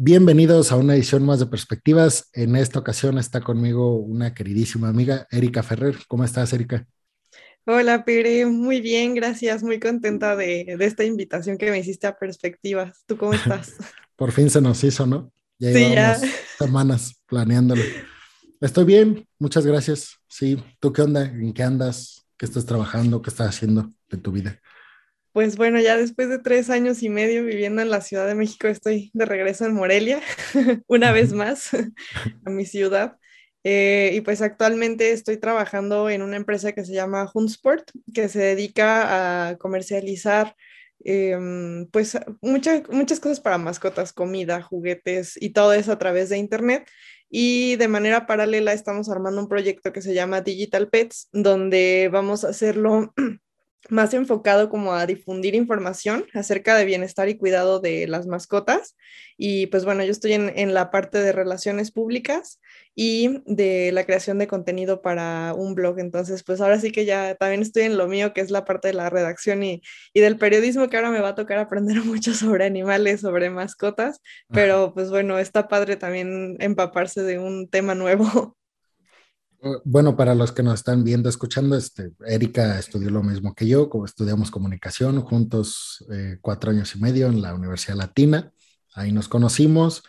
Bienvenidos a una edición más de Perspectivas. En esta ocasión está conmigo una queridísima amiga, Erika Ferrer. ¿Cómo estás, Erika? Hola, Pere. Muy bien, gracias. Muy contenta de, esta invitación que me hiciste a Perspectivas. ¿Tú cómo estás? Por fin se nos hizo, ¿no? Ya sí, ya. semanas planeándolo. Estoy bien, muchas gracias. Sí, ¿tú qué onda? ¿En qué andas? ¿Qué estás trabajando? ¿Qué estás haciendo de tu vida? Pues bueno, ya después de tres años y medio viviendo en la Ciudad de México, estoy de regreso en Morelia, una vez más, a mi ciudad. Eh, y pues actualmente estoy trabajando en una empresa que se llama Hunsport, que se dedica a comercializar em, pues muchas cosas para mascotas, comida, juguetes y todo eso a través de Internet. Y de manera paralela estamos armando un proyecto que se llama Digital Pets, donde vamos a hacerlo más enfocado como a difundir información acerca de bienestar y cuidado de las mascotas. Y pues bueno, yo estoy en, la parte de relaciones públicas y de la creación de contenido para un blog. Entonces, pues ahora sí que ya también estoy en lo mío, que es la parte de la redacción y, del periodismo, que ahora me va a tocar aprender mucho sobre animales, sobre mascotas. Pero pues bueno, está padre también empaparse de un tema nuevo. Bueno, para los que nos están viendo, escuchando, este, Erika estudió lo mismo que yo, como estudiamos comunicación juntos eh, cuatro años y medio en la Universidad Latina, ahí nos conocimos.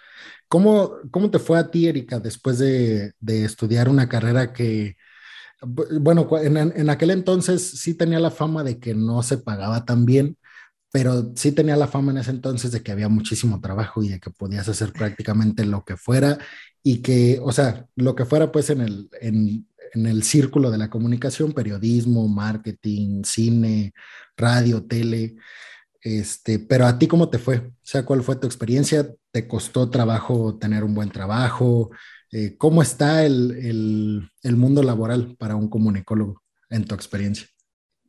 ¿Cómo, cómo te fue a ti, Erika, después de, de estudiar una carrera que, bueno, en, en, aquel entonces sí tenía la fama de que no se pagaba tan bien, pero sí tenía la fama en ese entonces de que había muchísimo trabajo y de que podías hacer prácticamente lo que fuera y que, o sea, lo que fuera pues en el, en, en el círculo de la comunicación, periodismo, marketing, cine, radio, tele, este, pero a ti cómo te fue? O sea, ¿cuál fue tu experiencia? ¿Te costó trabajo tener un buen trabajo? Eh, ¿Cómo está el, el, el mundo laboral para un comunicólogo en tu experiencia?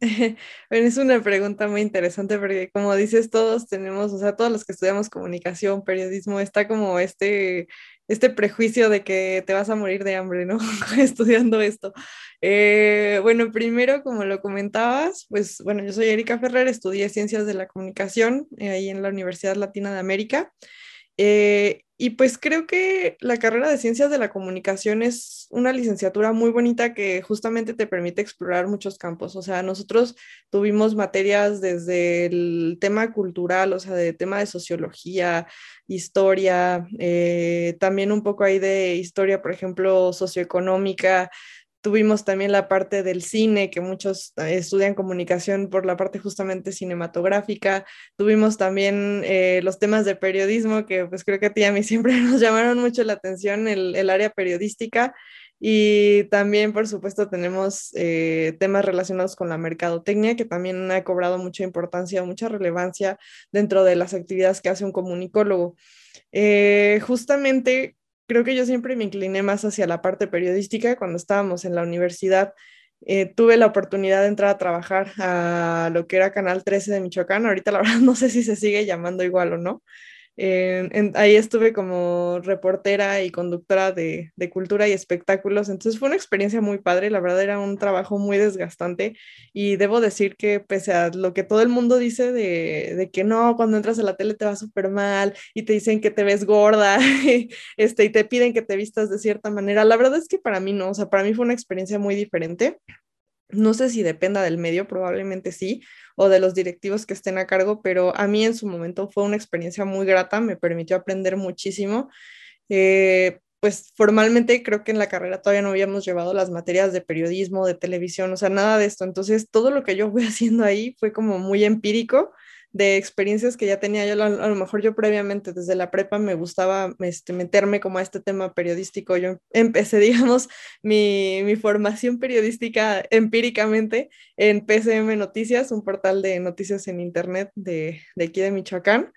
Bueno, es una pregunta muy interesante porque como dices, todos tenemos, o sea, todos los que estudiamos comunicación, periodismo, está como este, este prejuicio de que te vas a morir de hambre, ¿no? Estudiando esto. Eh, bueno, primero, como lo comentabas, pues bueno, yo soy Erika Ferrer, estudié Ciencias de la Comunicación eh, ahí en la Universidad Latina de América. Eh, y pues creo que la carrera de ciencias de la comunicación es una licenciatura muy bonita que justamente te permite explorar muchos campos. O sea, nosotros tuvimos materias desde el tema cultural, o sea, de tema de sociología, historia, eh, también un poco ahí de historia, por ejemplo, socioeconómica, Tuvimos también la parte del cine, que muchos eh, estudian comunicación por la parte justamente cinematográfica. Tuvimos también eh, los temas de periodismo, que pues creo que a ti y a mí siempre nos llamaron mucho la atención, el, el área periodística. Y también, por supuesto, tenemos eh, temas relacionados con la mercadotecnia, que también ha cobrado mucha importancia, mucha relevancia dentro de las actividades que hace un comunicólogo. justamente creo que yo siempre me incliné más hacia la parte periodística. Cuando estábamos en la universidad, eh, tuve la oportunidad de entrar a trabajar a lo que era Canal 13 de Michoacán. Ahorita la verdad no sé si se sigue llamando igual o no, ahí estuve como reportera y conductora de, de, cultura y espectáculos, entonces fue una experiencia muy padre, la verdad era un trabajo muy desgastante y debo decir que pese a lo que todo el mundo dice de, de que no, cuando entras a la tele te va súper mal y te dicen que te ves gorda este, y te piden que te vistas de cierta manera, la verdad es que para mí no, o sea, para mí fue una experiencia muy diferente. No sé si dependa del medio, probablemente sí, o de los directivos que estén a cargo, pero a mí en su momento fue una experiencia muy grata, me permitió aprender muchísimo. Eh, pues formalmente creo que en la carrera todavía no habíamos llevado las materias de periodismo, de televisión, o sea, nada de esto. Entonces, todo lo que yo fui haciendo ahí fue como muy empírico de experiencias que ya tenía yo, a lo mejor yo previamente desde la prepa me gustaba este, meterme como a este tema periodístico. Yo empecé, digamos, mi, mi formación periodística empíricamente en PCM Noticias, un portal de noticias en Internet de, de aquí de Michoacán.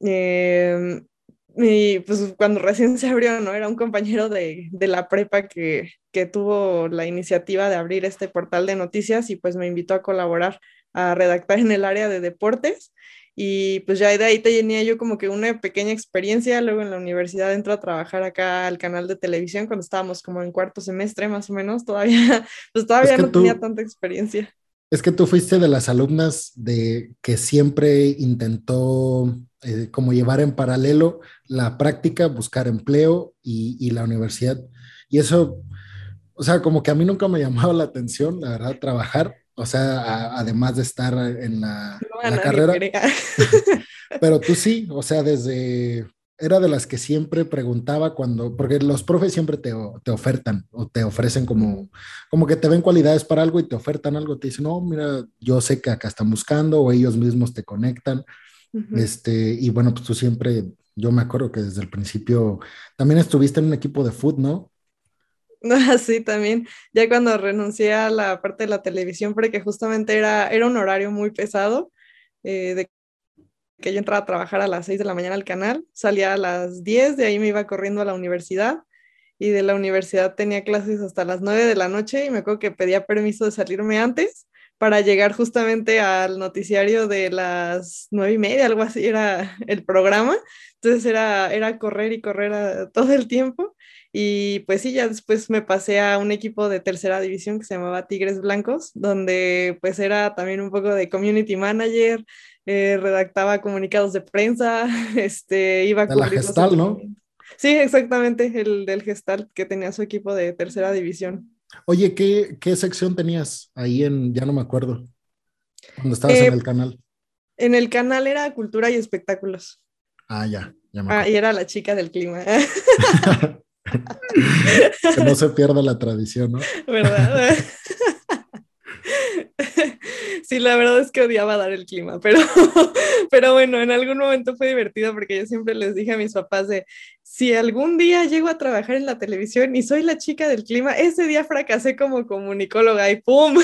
Em, y pues cuando recién se abrió, ¿no? Era un compañero de, la prepa que, que, tuvo la iniciativa de abrir este portal de noticias y pues me invitó a colaborar a redactar en el área de deportes y pues ya de ahí tenía yo como que una pequeña experiencia, luego en la universidad entro a trabajar acá al canal de televisión cuando estábamos como en cuarto semestre más o menos, todavía pues todavía no tenía tanta experiencia. Es que tú fuiste de las alumnas de que siempre intentó eh, como llevar en paralelo la práctica, buscar empleo y, y, la universidad. Y eso, o sea, como que a mí nunca me llamaba la atención, la verdad, trabajar, o sea, a, además de estar en la, no, la carrera. Pero tú sí, o sea, desde era de las que siempre preguntaba cuando, porque los profes siempre te, te, ofertan o te ofrecen como, como que te ven cualidades para algo y te ofertan algo, te dicen, no, mira, yo sé que acá están buscando o ellos mismos te conectan. este, y bueno, pues tú siempre, yo me acuerdo que desde el principio también estuviste en un equipo de foot, ¿no? Sí, también. Ya cuando renuncié a la parte de la televisión, porque justamente era, era un horario muy pesado, eh, de que yo entraba a trabajar a las 6 de la mañana al canal, salía a las 10, de ahí me iba corriendo a la universidad y de la universidad tenía clases hasta las 9 de la noche y me acuerdo que pedía permiso de salirme antes para llegar justamente al noticiario de las nueve y media, algo así era el programa. Entonces era, era correr y correr todo el tiempo. Y pues sí, ya después me pasé a un equipo de tercera división que se llamaba Tigres Blancos, donde pues era también un poco de community manager, eh, redactaba comunicados de prensa, este, iba a de la gestal, ¿no? Sí, exactamente, el del gestal que tenía su equipo de tercera división. Oye, ¿qué, qué sección tenías ahí en, ya no me acuerdo, cuando estabas en eh, el canal? En el canal era cultura y espectáculos. Ah, ya, ya me Ah, y era la chica del clima. que no se pierda la tradición, ¿no? ¿Verdad? Sí, la verdad es que odiaba dar el clima, pero, pero bueno, en algún momento fue divertido porque yo siempre les dije a mis papás de, si algún día llego a trabajar en la televisión y soy la chica del clima, ese día fracasé como comunicóloga y ¡pum!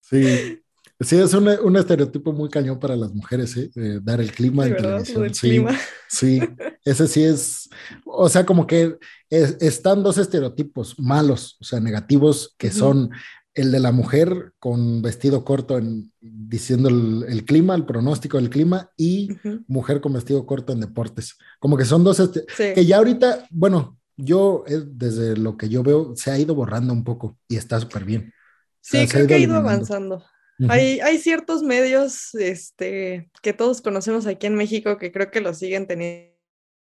Sí, sí, es un, un estereotipo muy cañón para las mujeres, ¿eh? dar el clima en televisión. Sí, clima. sí, ese sí es, o sea, como que están dos estereotipos malos, o sea, negativos, que son el de la mujer con vestido corto en, diciendo el, clima, el pronóstico del clima, y mujer con vestido corto en deportes. Como que son dos, este, que ya ahorita, bueno, yo eh, desde lo que yo veo se ha ido borrando un poco y está súper bien. Sí, creo que ha ido avanzando. Hay, ciertos medios este, que todos conocemos aquí en México que creo que lo siguen teniendo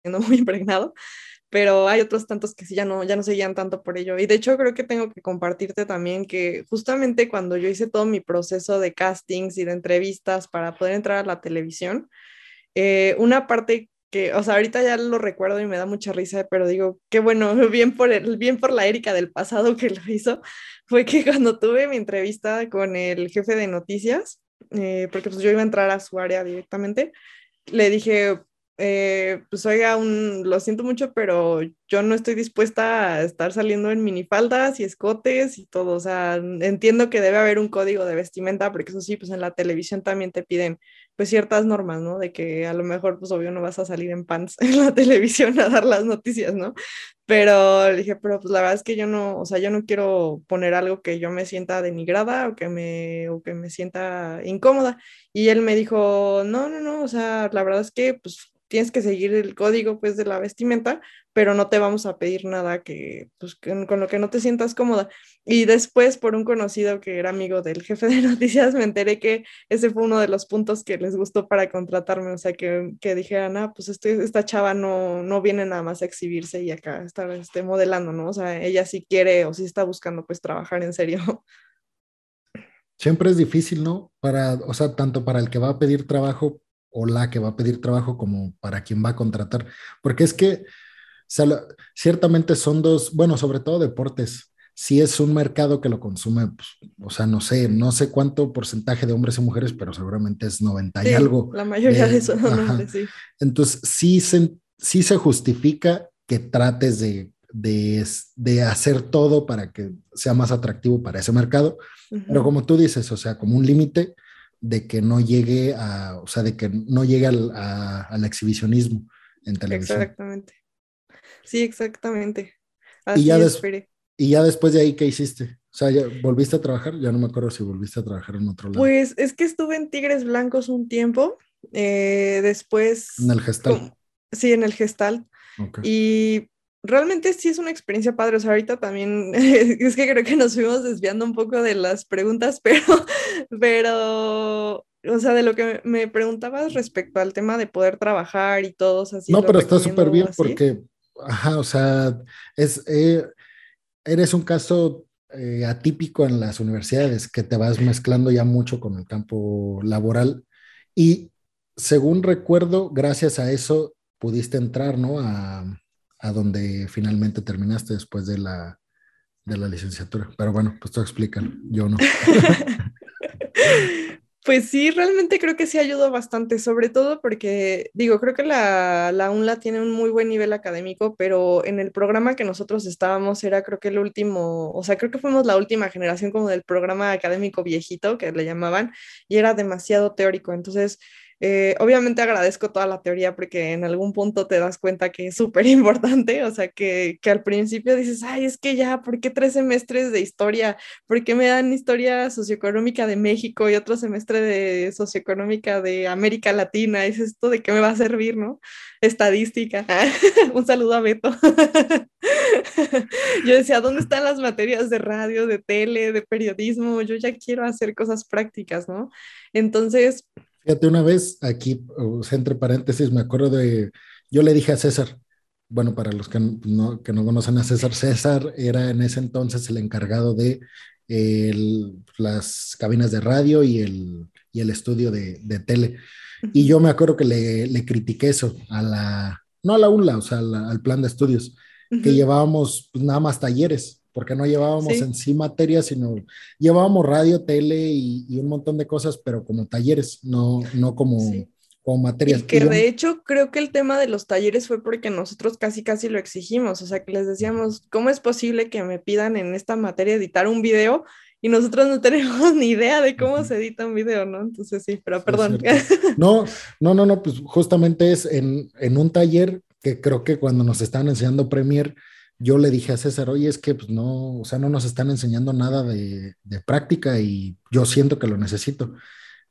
muy impregnado, pero hay otros tantos que sí ya no, ya no seguían tanto por ello. Y de hecho creo que tengo que compartirte también que justamente cuando yo hice todo mi proceso de castings y de entrevistas para poder entrar a la televisión, eh, una parte que, o sea, ahorita ya lo recuerdo y me da mucha risa, pero digo, qué bueno, bien por, el, bien por la Erika del pasado que lo hizo, fue que cuando tuve mi entrevista con el jefe de noticias, eh, porque pues yo iba a entrar a su área directamente, le dije, eh, pues oiga, un, lo siento mucho, pero yo no estoy dispuesta a estar saliendo en minifaldas y escotes y todo. O sea, entiendo que debe haber un código de vestimenta, porque eso sí, pues en la televisión también te piden pues ciertas normas, ¿no? De que a lo mejor, pues obvio, no vas a salir en pants en la televisión a dar las noticias, ¿no? Pero le dije, pero pues la verdad es que yo no, o sea, yo no quiero poner algo que yo me sienta denigrada o que me, o que me sienta incómoda. Y él me dijo, no, no, no, o sea, la verdad es que pues tienes que seguir el código pues de la vestimenta, pero no te vamos a pedir nada que, pues, con, lo que no te sientas cómoda. Y después, por un conocido que era amigo del jefe de noticias, me enteré que ese fue uno de los puntos que les gustó para contratarme, o sea, que, que dijeran, ah, pues este, esta chava no, no viene nada más a exhibirse y acá está este, modelando, ¿no? O sea, ella sí quiere o sí está buscando pues trabajar en serio. Siempre es difícil, ¿no? Para, o sea, tanto para el que va a pedir trabajo o la que va a pedir trabajo como para quien va a contratar. Porque es que ciertamente son dos, bueno, sobre todo deportes. Si es un mercado que lo consume, pues, o sea, no sé, no sé cuánto porcentaje de hombres y mujeres, pero seguramente es 90 y algo. La mayoría de, eso hombres, sí. Entonces, sí se, sí se justifica que trates de, de, de, hacer todo para que sea más atractivo para ese mercado, pero como tú dices, o sea, como un límite, de que no llegue a, o sea, de que no llegue al, al exhibicionismo en televisión. Exactamente. Sí, exactamente. Así y, ya y ya después de ahí, ¿qué hiciste? O sea, ¿volviste a trabajar? Ya no me acuerdo si volviste a trabajar en otro lado. Pues es que estuve en Tigres Blancos un tiempo, eh, después... En el gestal. sí, en el gestal. Y realmente sí es una experiencia padre. O sea, ahorita también es que creo que nos fuimos desviando un poco de las preguntas, pero, pero, o sea, de lo que me preguntabas respecto al tema de poder trabajar y todos así. No, pero está súper bien porque, ajá, o sea, es, eh, eres un caso eh, atípico en las universidades, que te vas mezclando ya mucho con el campo laboral. Y según recuerdo, gracias a eso pudiste entrar, ¿no? A, a donde finalmente terminaste después de la, de la licenciatura. Pero bueno, pues tú explícalo, yo no. Pues sí, realmente creo que sí ayudó bastante, sobre todo porque, digo, creo que la, la, UNLA tiene un muy buen nivel académico, pero en el programa que nosotros estábamos era creo que el último, o sea, creo que fuimos la última generación como del programa académico viejito, que le llamaban, y era demasiado teórico. Entonces, eh, obviamente agradezco toda la teoría porque en algún punto te das cuenta que es súper importante, o sea, que, que, al principio dices, ay, es que ya, ¿por qué tres semestres de historia? ¿Por qué me dan historia socioeconómica de México y otro semestre de socioeconómica de América Latina? ¿Es esto de qué me va a servir, no? Estadística. Un saludo a Beto. Yo decía, ¿dónde están las materias de radio, de tele, de periodismo? Yo ya quiero hacer cosas prácticas, ¿no? Entonces, Fíjate, una vez aquí, entre paréntesis, me acuerdo de, yo le dije a César, bueno, para los que no, que no conocen a César, César era en ese entonces el encargado de las cabinas de radio y el, y el estudio de, de, tele. Y yo me acuerdo que le, le, critiqué eso a la, no a la UNLA, o sea, al plan de estudios, que llevábamos pues, nada más talleres porque no llevábamos en sí materias, sino llevábamos radio, tele y, un montón de cosas, pero como talleres, no, no como, como materias. Y que de hecho creo que el tema de los talleres fue porque nosotros casi casi lo exigimos, o sea, que les decíamos, ¿cómo es posible que me pidan en esta materia editar un video? Y nosotros no tenemos ni idea de cómo se edita un video, ¿no? Entonces sí, pero perdón. no, no, no, no, pues justamente es en, en un taller que creo que cuando nos estaban enseñando Premiere, yo le dije a César, oye, es que pues no, o sea, no nos están enseñando nada de, práctica y yo siento que lo necesito.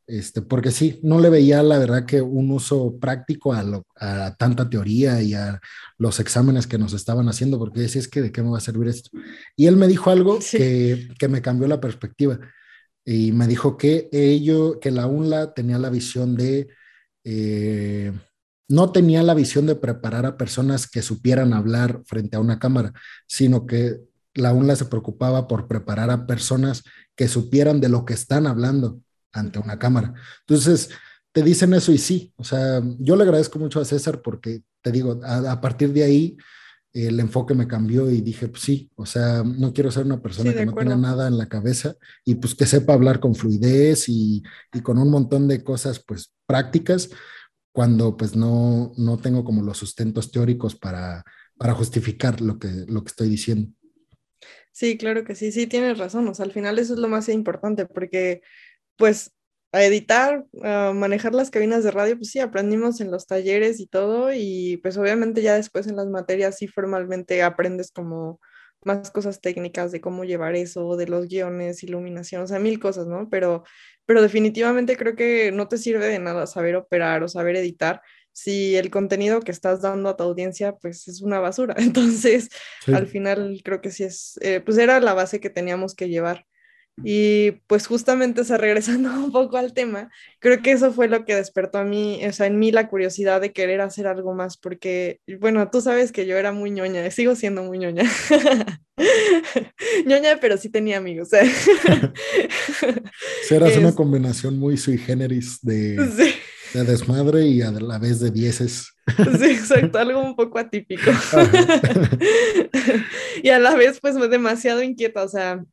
Este, porque sí, no le veía la verdad que un uso práctico a, a tanta teoría y a los exámenes que nos estaban haciendo, porque decía, es que de qué me va a servir esto. Y él me dijo algo que, que, me cambió la perspectiva y me dijo que ello, que la UNLA tenía la visión de eh, no tenía la visión de preparar a personas que supieran hablar frente a una cámara, sino que la UNLA se preocupaba por preparar a personas que supieran de lo que están hablando ante una cámara. Entonces, te dicen eso y sí, o sea, yo le agradezco mucho a César porque, te digo, a, partir de ahí el enfoque me cambió y dije, pues sí, o sea, no quiero ser una persona que no tenga nada en la cabeza y pues que sepa hablar con fluidez y, y con un montón de cosas pues prácticas, cuando pues no, no tengo como los sustentos teóricos para, para justificar lo que, lo que estoy diciendo. Sí, claro que sí, sí, tienes razón. O sea, al final eso es lo más importante porque pues a editar, a manejar las cabinas de radio, pues sí, aprendimos en los talleres y todo y pues obviamente ya después en las materias sí formalmente aprendes como más cosas técnicas de cómo llevar eso, de los guiones, iluminación, o sea, mil cosas, ¿no? Pero pero definitivamente creo que no te sirve de nada saber operar o saber editar si el contenido que estás dando a tu audiencia pues es una basura. Entonces, al final creo que sí es, eh, pues era la base que teníamos que llevar. Y pues justamente, o regresando un poco al tema, creo que eso fue lo que despertó a mí, o sea, en mí la curiosidad de querer hacer algo más, porque, bueno, tú sabes que yo era muy ñoña, sigo siendo muy ñoña. ñoña, pero sí tenía amigos. Serás una combinación muy sui generis de, de desmadre y a la vez de dieces. Sí, exacto, algo un poco atípico. y a la vez, pues, demasiado inquieta, o sea,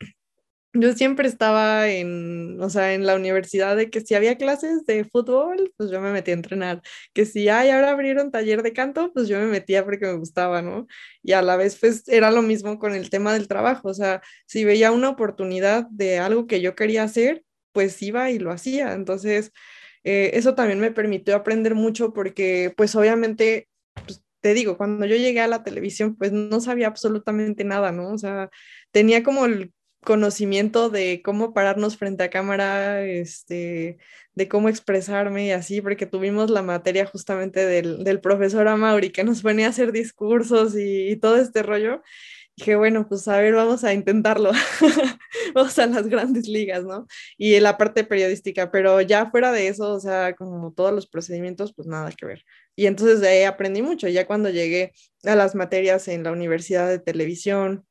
yo siempre estaba en, o sea, en la universidad de que si había clases de fútbol, pues yo me metía a entrenar, que si hay ahora abrieron taller de canto, pues yo me metía porque me gustaba, ¿no? Y a la vez, pues era lo mismo con el tema del trabajo, o sea, si veía una oportunidad de algo que yo quería hacer, pues iba y lo hacía. Entonces, eh, eso también me permitió aprender mucho porque, pues obviamente, pues, te digo, cuando yo llegué a la televisión, pues no sabía absolutamente nada, ¿no? O sea, tenía como el conocimiento de cómo pararnos frente a cámara, este, de cómo expresarme y así, porque tuvimos la materia justamente del, del profesor Amauri que nos venía a hacer discursos y, todo este rollo. dije, bueno, pues a ver, vamos a intentarlo. vamos a las grandes ligas, ¿no? Y la parte periodística, pero ya fuera de eso, o sea, como todos los procedimientos, pues nada que ver. Y entonces de ahí aprendí mucho. Ya cuando llegué a las materias en la Universidad de Televisión,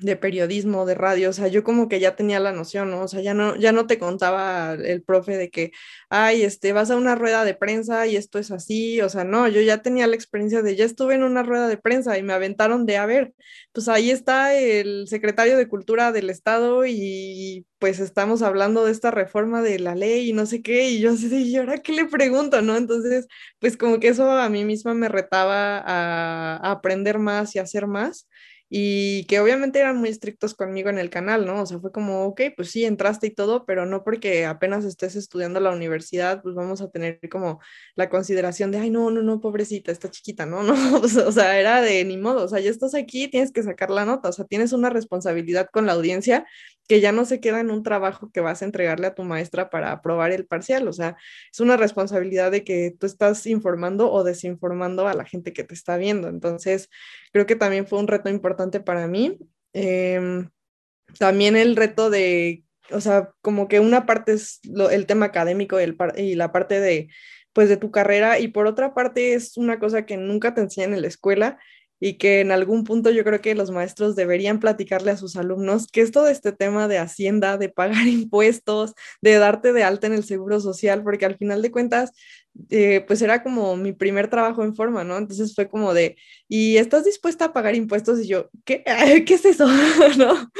de periodismo, de radio, o sea, yo como que ya tenía la noción, ¿no? O sea, ya no, ya no te contaba el profe de que, ay, este, vas a una rueda de prensa y esto es así, o sea, no, yo ya tenía la experiencia de, ya estuve en una rueda de prensa y me aventaron de, a ver, pues ahí está el secretario de Cultura del Estado y pues estamos hablando de esta reforma de la ley y no sé qué, y yo así ¿y ahora qué le pregunto, no? Entonces, pues como que eso a mí misma me retaba a, a aprender más y hacer más y que obviamente eran muy estrictos conmigo en el canal, ¿no? O sea, fue como, ok, pues sí, entraste y todo, pero no porque apenas estés estudiando la universidad, pues vamos a tener como la consideración de, ay, no, no, no, pobrecita, está chiquita, no, no, o sea, era de ni modo, o sea, ya estás aquí, tienes que sacar la nota, o sea, tienes una responsabilidad con la audiencia que ya no se queda en un trabajo que vas a entregarle a tu maestra para aprobar el parcial, o sea, es una responsabilidad de que tú estás informando o desinformando a la gente que te está viendo. Entonces, creo que también fue un reto importante para mí. Em, también el reto de, o sea, como que una parte es el tema académico y, el, y la parte de, pues, de tu carrera, y por otra parte es una cosa que nunca te enseñan en la escuela, y que en algún punto yo creo que los maestros deberían platicarle a sus alumnos que es todo este tema de hacienda, de pagar impuestos, de darte de alta en el seguro social, porque al final de cuentas, eh, pues era como mi primer trabajo en forma, ¿no? Entonces fue como de, ¿y estás dispuesta a pagar impuestos? Y yo, ¿qué? ¿Qué es eso? ¿No?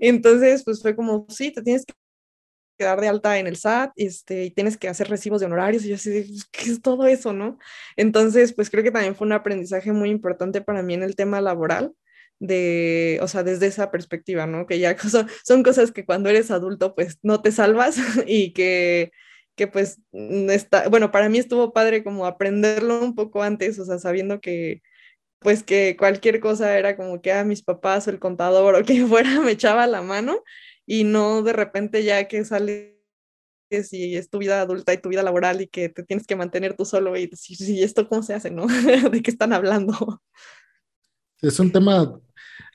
Entonces, pues fue como, sí, te tienes que quedar de alta en el SAT este, y tienes que hacer recibos de honorarios y yo así, pues, ¿qué es todo eso, no? Entonces, pues creo que también fue un aprendizaje muy importante para mí en el tema laboral, de, o sea, desde esa perspectiva, ¿no? Que ya son, son cosas que cuando eres adulto, pues no te salvas y que, que pues mm, está, bueno, para mí estuvo padre como aprenderlo un poco antes, o sea, sabiendo que, pues que cualquier cosa era como que a ah, mis papás o el contador o quien fuera me echaba la mano y no de repente ya que sales y es tu vida adulta y tu vida laboral y que te tienes que mantener tú solo y decir, ¿y esto cómo se hace, no? ¿De qué están hablando? Es un tema,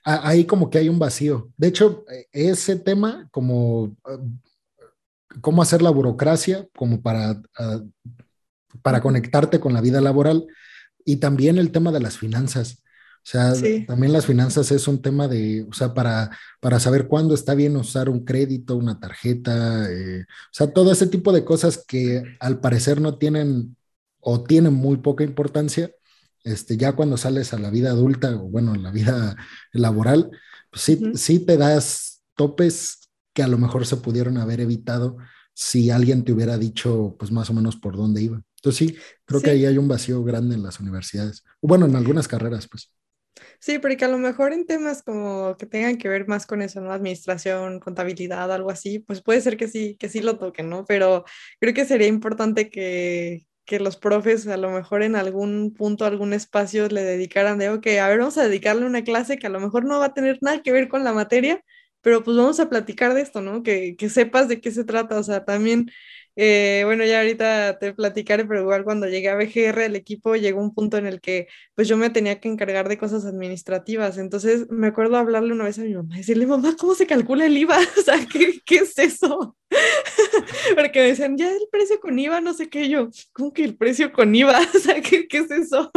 ahí como que hay un vacío. De hecho, e, ese tema como cómo hacer la burocracia como para, ah, para conectarte con la vida laboral y también el tema de las finanzas. O sea, también las finanzas es un tema de, o sea, para, para saber cuándo está bien usar un crédito, una tarjeta, eh, o sea, todo ese tipo de cosas que al parecer no tienen o tienen muy poca importancia, este, ya cuando sales a la vida adulta o bueno, la vida laboral, pues sí, sí te das topes que a lo mejor se pudieron haber evitado si alguien te hubiera dicho, pues más o menos por dónde iba. Entonces sí, creo que ahí hay un vacío grande en las universidades. Bueno, en algunas carreras, pues. Sí, porque a lo mejor en temas como que tengan que ver más con eso, ¿no? Administración, contabilidad, algo así, pues puede ser que sí, que sí lo toquen, ¿no? Pero creo que sería importante que, que los profes a lo mejor en algún punto, algún espacio le dedicaran de, ok, a ver, vamos a dedicarle una clase que a lo mejor no va a tener nada que ver con la materia, pero pues vamos a platicar de esto, ¿no? Que, que sepas de qué se trata, o sea, también eh, bueno, ya ahorita te platicaré, pero igual cuando llegué a BGR, el equipo llegó un punto en el que pues yo me tenía que encargar de cosas administrativas. Entonces me acuerdo hablarle una vez a mi mamá, decirle, mamá, ¿cómo se calcula el IVA? O sea, ¿qué, qué es eso? Porque me decían, ya el precio con IVA, no sé qué, yo, ¿cómo que el precio con IVA? O sea, ¿qué, qué es eso?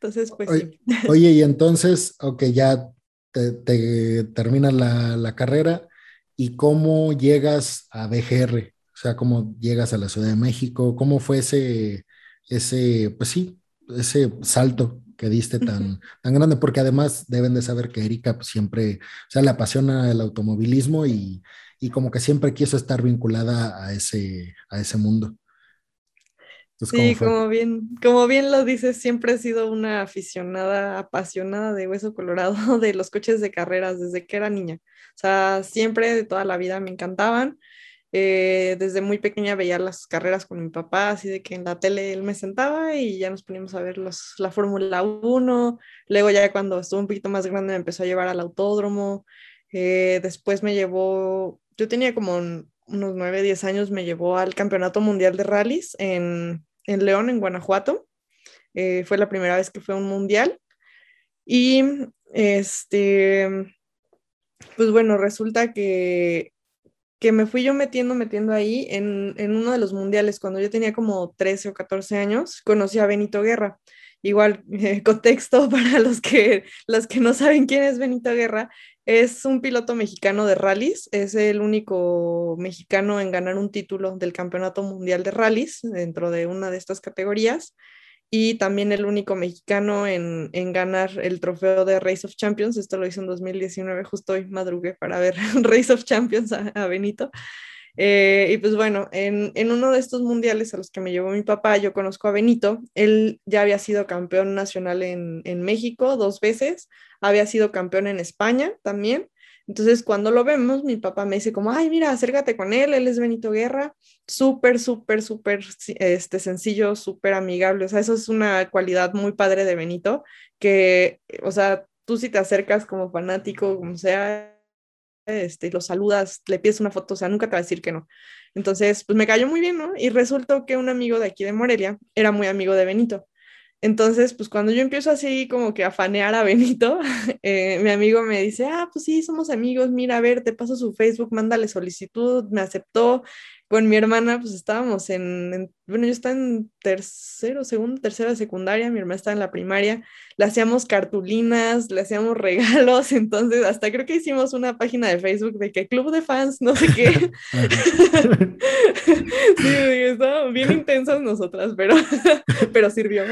Entonces, pues oye, Oye, y entonces, ok, ya te, te termina la, la carrera y cómo llegas a BGR, o sea, cómo llegas a la Ciudad de México, cómo fue ese, ese pues sí, ese salto que diste tan, tan grande, porque además deben de saber que Erika pues, siempre, o sea, le apasiona el automovilismo y, y, como que siempre quiso estar vinculada a ese, a ese mundo. Sí, como bien, como bien lo dices, siempre he sido una aficionada, apasionada de hueso colorado de los coches de carreras desde que era niña. O sea, siempre de toda la vida me encantaban. Eh, desde muy pequeña veía las carreras con mi papá, así de que en la tele él me sentaba y ya nos poníamos a ver los, la Fórmula 1. Luego ya cuando estuvo un poquito más grande me empezó a llevar al autódromo. Eh, después me llevó, yo tenía como unos 9, 10 años, me llevó al Campeonato Mundial de Rallys en, en León, en Guanajuato. Eh, fue la primera vez que fue un mundial. Y este, pues bueno, resulta que, que me fui yo metiendo, metiendo ahí en, en, uno de los mundiales, cuando yo tenía como 13 o 14 años, conocí a Benito Guerra. Igual, eh, contexto para los que, los que no saben quién es Benito Guerra, es un piloto mexicano de rallies, es el único mexicano en ganar un título del Campeonato Mundial de Rallies dentro de una de estas categorías y también el único mexicano en, en, ganar el trofeo de Race of Champions. Esto lo hizo en 2019, justo hoy madrugué para ver Race of Champions a, Benito. Eh, y pues bueno, en, en, uno de estos mundiales a los que me llevó mi papá, yo conozco a Benito. Él ya había sido campeón nacional en, en México dos veces, había sido campeón en España también. Entonces, cuando lo vemos, mi papá me dice como, ay, mira, acércate con él, él es Benito Guerra, súper, súper, súper este, sencillo, súper amigable. O sea, eso es una cualidad muy padre de Benito, que, o sea, tú si te acercas como fanático, como sea, este, lo saludas, le pides una foto, o sea, nunca te va a decir que no. Entonces, pues me cayó muy bien, ¿no? Y resultó que un amigo de aquí de Morelia era muy amigo de Benito. Entonces, pues cuando yo empiezo así como que a fanear a Benito, eh, mi amigo me dice, ah, pues sí, somos amigos, mira, a ver, te paso su Facebook, mándale solicitud, me aceptó. Con mi hermana, pues estábamos en, bueno, yo estaba en tercero, segundo, tercero de secundaria, mi hermana estaba en la primaria, le hacíamos cartulinas, le hacíamos regalos, entonces hasta creo que hicimos una página de Facebook de que club de fans, no sé qué. sí, estábamos bien intensas nosotras, pero, pero sirvió.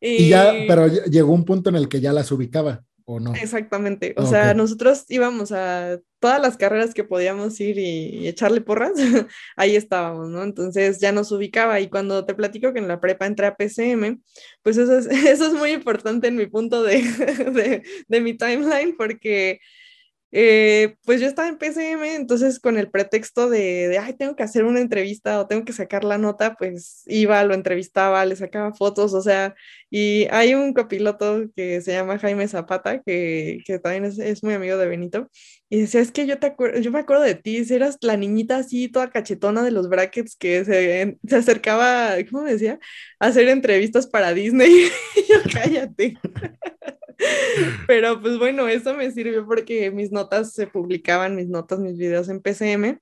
y ya, pero llegó un punto en el que ya las ubicaba. ¿O no? Exactamente. O sea, nosotros íbamos a todas las carreras que podíamos ir y, echarle porras, ahí estábamos, ¿no? Entonces ya nos ubicaba y cuando te platico que en la prepa entré a PCM, pues eso es, eso es muy importante en mi punto de, de, de mi timeline porque eh, pues yo estaba en PCM, entonces con el pretexto de, de, ay, tengo que hacer una entrevista o tengo que sacar la nota, pues iba, lo entrevistaba, le sacaba fotos, o sea, y hay un copiloto que se llama Jaime Zapata, que, que también es, muy amigo de Benito, y decía, es que yo, te yo me acuerdo de ti, eras la niñita así, toda cachetona de los brackets que se, se acercaba, ¿cómo decía? A hacer entrevistas para Disney, yo cállate. Pero pues bueno, eso me sirvió porque mis notas se publicaban, mis notas, mis videos en PCM.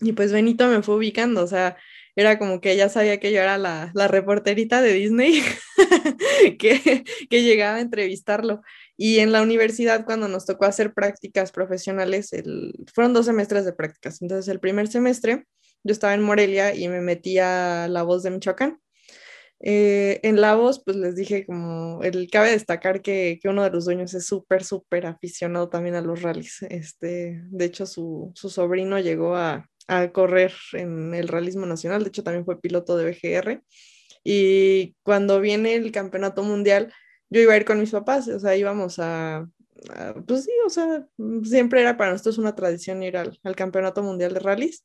Y pues Benito me fue ubicando, o sea, era como que ella sabía que yo era la, la reporterita de Disney que, que, llegaba a entrevistarlo. Y en la universidad, cuando nos tocó hacer prácticas profesionales, el, fueron dos semestres de prácticas. Entonces, el primer semestre yo estaba en Morelia y me metí a La Voz de Michoacán. Eh, en La Voz, pues les dije como, el, cabe destacar que, que uno de los dueños es súper, súper aficionado también a los rallies. Este, de hecho, su, su sobrino llegó a, a, correr en el realismo nacional, de hecho también fue piloto de BGR. Y cuando viene el campeonato mundial, yo iba a ir con mis papás, o sea, íbamos a, pues sí, o sea, siempre era para nosotros una tradición ir al, al campeonato mundial de rallies.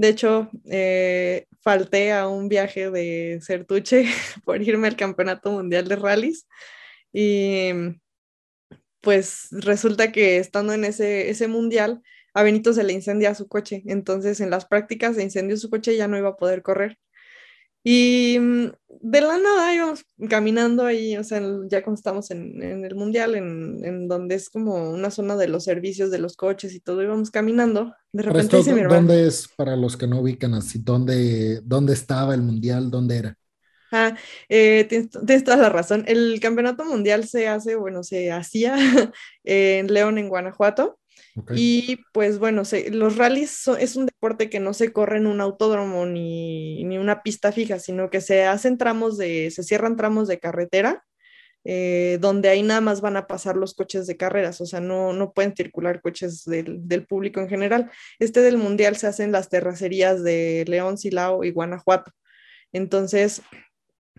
De hecho, eh, falté a un viaje de Certuche por irme al Campeonato Mundial de Rallys y pues resulta que estando en ese, ese mundial, a Benito se le incendia su coche. Entonces, en las prácticas se incendió su coche y ya no iba a poder correr. Y mm, de la nada íbamos caminando ahí, o sea, ya cuando estamos en, en el mundial, en, en, donde es como una zona de los servicios de los coches y todo, íbamos caminando. De repente esto, ¿Dónde es, para los que no ubican así, dónde, dónde estaba el mundial, dónde era? Ah, eh, tienes, tienes, toda la razón. El campeonato mundial se hace, bueno, se hacía en León, en Guanajuato. Y pues bueno, los rallies es un deporte que no se corre en un autódromo ni, ni, una pista fija, sino que se hacen tramos de, se cierran tramos de carretera, eh, donde ahí nada más van a pasar los coches de carreras, o sea, no, no pueden circular coches del, del, público en general. Este del Mundial se hace en las terracerías de León, Silao y Guanajuato. Entonces,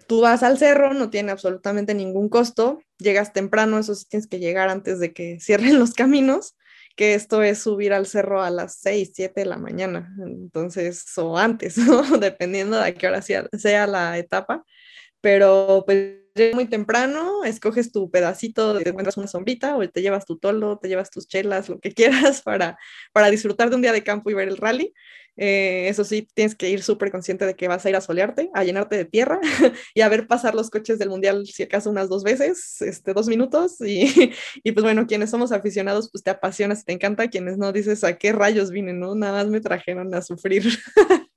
tú vas al cerro, no tiene absolutamente ningún costo, llegas temprano, eso sí tienes que llegar antes de que cierren los caminos que esto es subir al cerro a las 6, 7 de la mañana, entonces, o antes, dependiendo de a qué hora sea, sea la etapa, pero pues muy temprano, escoges tu pedacito, te encuentras una sombrita o te llevas tu tolo, te llevas tus chelas, lo que quieras para, para disfrutar de un día de campo y ver el rally. Eh, eso sí, tienes que ir súper consciente de que vas a ir a solearte, a llenarte de tierra y a ver pasar los coches del mundial, si acaso unas dos veces, este, dos minutos. Y, y pues bueno, quienes somos aficionados, pues te apasionas y te encanta. Quienes no, dices a qué rayos vine, ¿no? Nada más me trajeron a sufrir.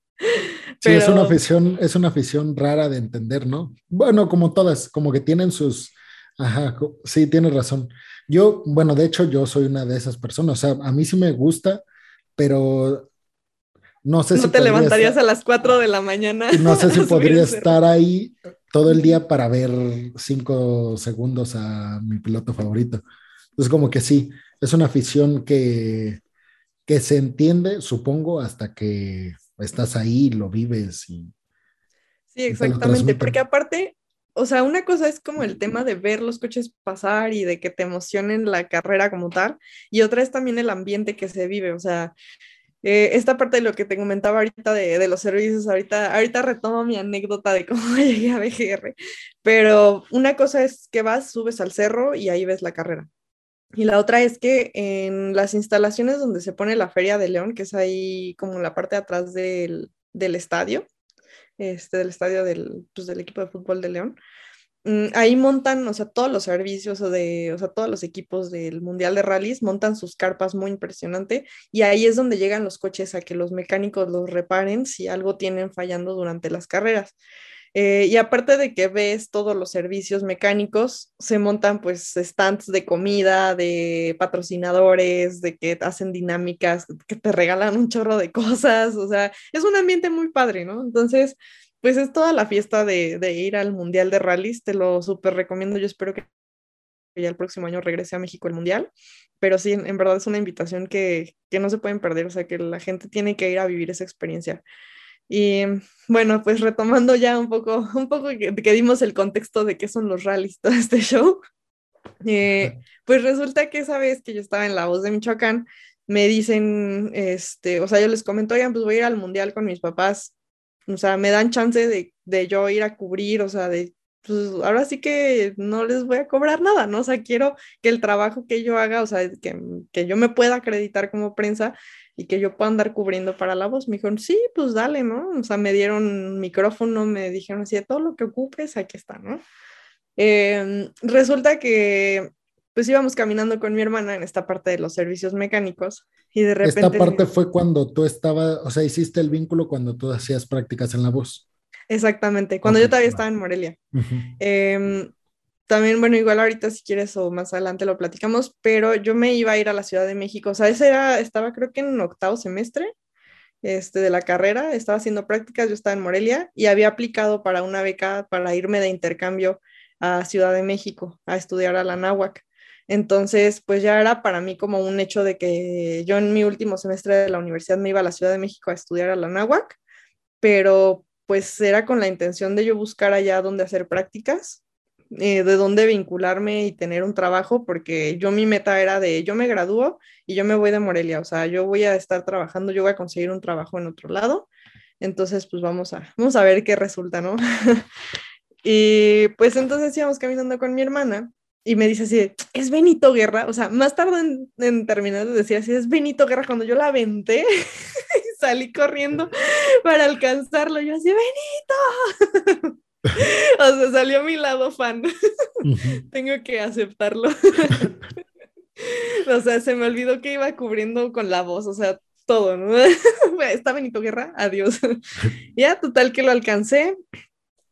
Sí, es una afición, es una afición rara de entender, ¿no? Bueno, como todas, como que tienen sus, ajá, sí, tienes razón. Yo, bueno, de hecho, yo soy una de esas personas, o sea, a mí sí me gusta, pero no sé no si... te levantarías a las 4 de la mañana. No sé si podría estar ahí todo el día para ver cinco segundos a mi piloto favorito. Entonces, como que sí, es una afición que, que se entiende, supongo, hasta que estás ahí, lo vives y... Sí, exactamente, porque aparte, o sea, una cosa es como el tema de ver los coches pasar y de que te emocionen la carrera como tal, y otra es también el ambiente que se vive, o sea, eh, esta parte de lo que te comentaba ahorita de, de, los servicios, ahorita, ahorita retomo mi anécdota de cómo llegué a BGR, pero una cosa es que vas, subes al cerro y ahí ves la carrera. Y la otra es que en las instalaciones donde se pone la Feria de León, que es ahí como la parte de atrás del, del estadio, este, del estadio del, pues, del equipo de fútbol de León, ahí montan, o sea, todos los servicios de, o sea, todos los equipos del Mundial de Rallys montan sus carpas muy impresionante y ahí es donde llegan los coches a que los mecánicos los reparen si algo tienen fallando durante las carreras. Eh, y aparte de que ves todos los servicios mecánicos, se montan pues stands de comida, de patrocinadores, de que hacen dinámicas, que te regalan un chorro de cosas, o sea, es un ambiente muy padre, ¿no? Entonces, pues es toda la fiesta de, de ir al Mundial de Rallys, te lo súper recomiendo, yo espero que ya el próximo año regrese a México el Mundial, pero sí, en, verdad es una invitación que, que no se pueden perder, o sea, que la gente tiene que ir a vivir esa experiencia. Y bueno, pues retomando ya un poco, un poco que, dimos el contexto de qué son los rallies, todo este show, eh, pues resulta que esa vez que yo estaba en La Voz de Michoacán, me dicen, este, o sea, yo les comento, oigan, pues voy a ir al mundial con mis papás, o sea, me dan chance de, de yo ir a cubrir, o sea, de, pues ahora sí que no les voy a cobrar nada, ¿no? O sea, quiero que el trabajo que yo haga, o sea, que, que yo me pueda acreditar como prensa, y que yo pueda andar cubriendo para la voz. Me dijeron, sí, pues dale, ¿no? O sea, me dieron micrófono, me dijeron así, todo lo que ocupes, aquí está, ¿no? Em, resulta que pues íbamos caminando con mi hermana en esta parte de los servicios mecánicos y de repente... Esta parte fue cuando tú estabas, o sea, hiciste el vínculo cuando tú hacías prácticas en la voz. Exactamente, cuando yo todavía estaba en Morelia. También, bueno, igual ahorita si quieres o más adelante lo platicamos, pero yo me iba a ir a la Ciudad de México, o sea, ese era, estaba creo que en octavo semestre este, de la carrera, estaba haciendo prácticas, yo estaba en Morelia y había aplicado para una beca para irme de intercambio a Ciudad de México a estudiar a la náhuac. Entonces, pues ya era para mí como un hecho de que yo en mi último semestre de la universidad me iba a la Ciudad de México a estudiar a la náhuac, pero pues era con la intención de yo buscar allá donde hacer prácticas eh, de dónde vincularme y tener un trabajo, porque yo mi meta era de, yo me gradúo y yo me voy de Morelia, o sea, yo voy a estar trabajando, yo voy a conseguir un trabajo en otro lado, entonces pues vamos a, vamos a ver qué resulta, ¿no? y pues entonces íbamos caminando con mi hermana y me dice así, es Benito Guerra, o sea, más tarde en, en terminar de decir así, es Benito Guerra, cuando yo la aventé y salí corriendo para alcanzarlo, yo así, Benito. o sea, salió mi lado fan. Tengo que aceptarlo. o sea, se me olvidó que iba cubriendo con la voz, o sea, todo, ¿no? Está Benito Guerra, adiós. ya, total que lo alcancé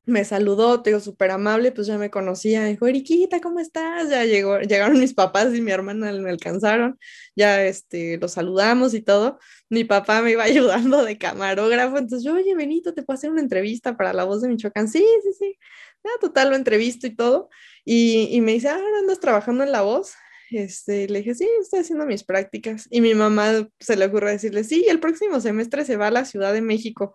me saludó, te digo, súper amable, pues ya me conocía, dijo, Eriquita, ¿cómo estás? Ya llegó, llegaron mis papás y mi hermana me alcanzaron, ya este, los saludamos y todo. Mi papá me iba ayudando de camarógrafo, entonces yo, oye, Benito, ¿te puedo hacer una entrevista para La Voz de Michoacán? Sí, sí, sí. Ya, total, lo entrevisto y todo. Y, y me dice, ah, ¿andas trabajando en La Voz? Este, le dije, sí, estoy haciendo mis prácticas. Y mi mamá se le ocurre decirle, sí, el próximo semestre se va a la Ciudad de México.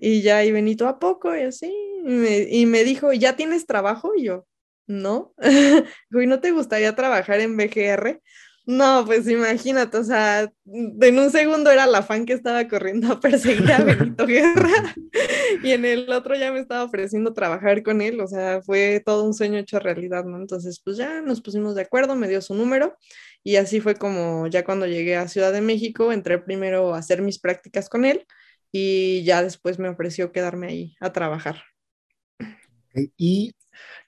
Y ya, y Benito, ¿a poco? Y así, y me, dijo, ¿ya tienes trabajo? Y yo, no. ¿y no te gustaría trabajar en BGR? No, pues imagínate, o sea, en un segundo era la fan que estaba corriendo a perseguir a Benito Guerra y en el otro ya me estaba ofreciendo trabajar con él, o sea, fue todo un sueño hecho realidad, ¿no? Entonces, pues ya nos pusimos de acuerdo, me dio su número y así fue como ya cuando llegué a Ciudad de México, entré primero a hacer mis prácticas con él y ya después me ofreció quedarme ahí a trabajar. ¿Y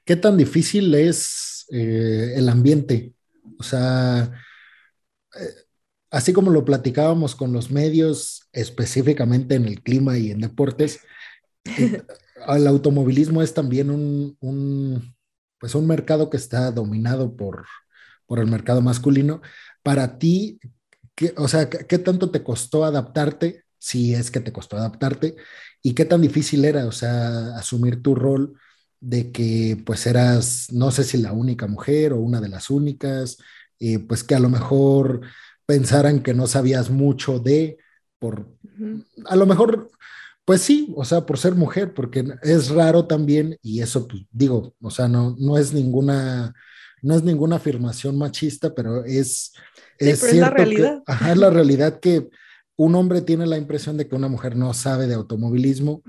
qué tan difícil es eh, el ambiente? O sea, eh, así como lo platicábamos con los medios, específicamente en el clima y en deportes, eh, el automovilismo es también un, pues un mercado que está dominado por, por el mercado masculino. Para ti, ¿qué, o sea, ¿qué tanto te costó adaptarte? Si es que te costó adaptarte, y qué tan difícil era, o sea, asumir tu rol de que pues eras, no sé si la única mujer o una de las únicas, eh, pues que a lo mejor pensaran que no sabías mucho de, por, a lo mejor, pues sí, o sea, por ser mujer, porque es raro también, y eso pues, digo, o sea, no, no es ninguna, no es ninguna afirmación machista, pero es, es, cierto la realidad. es la realidad que un hombre tiene la impresión de que una mujer no sabe de automovilismo,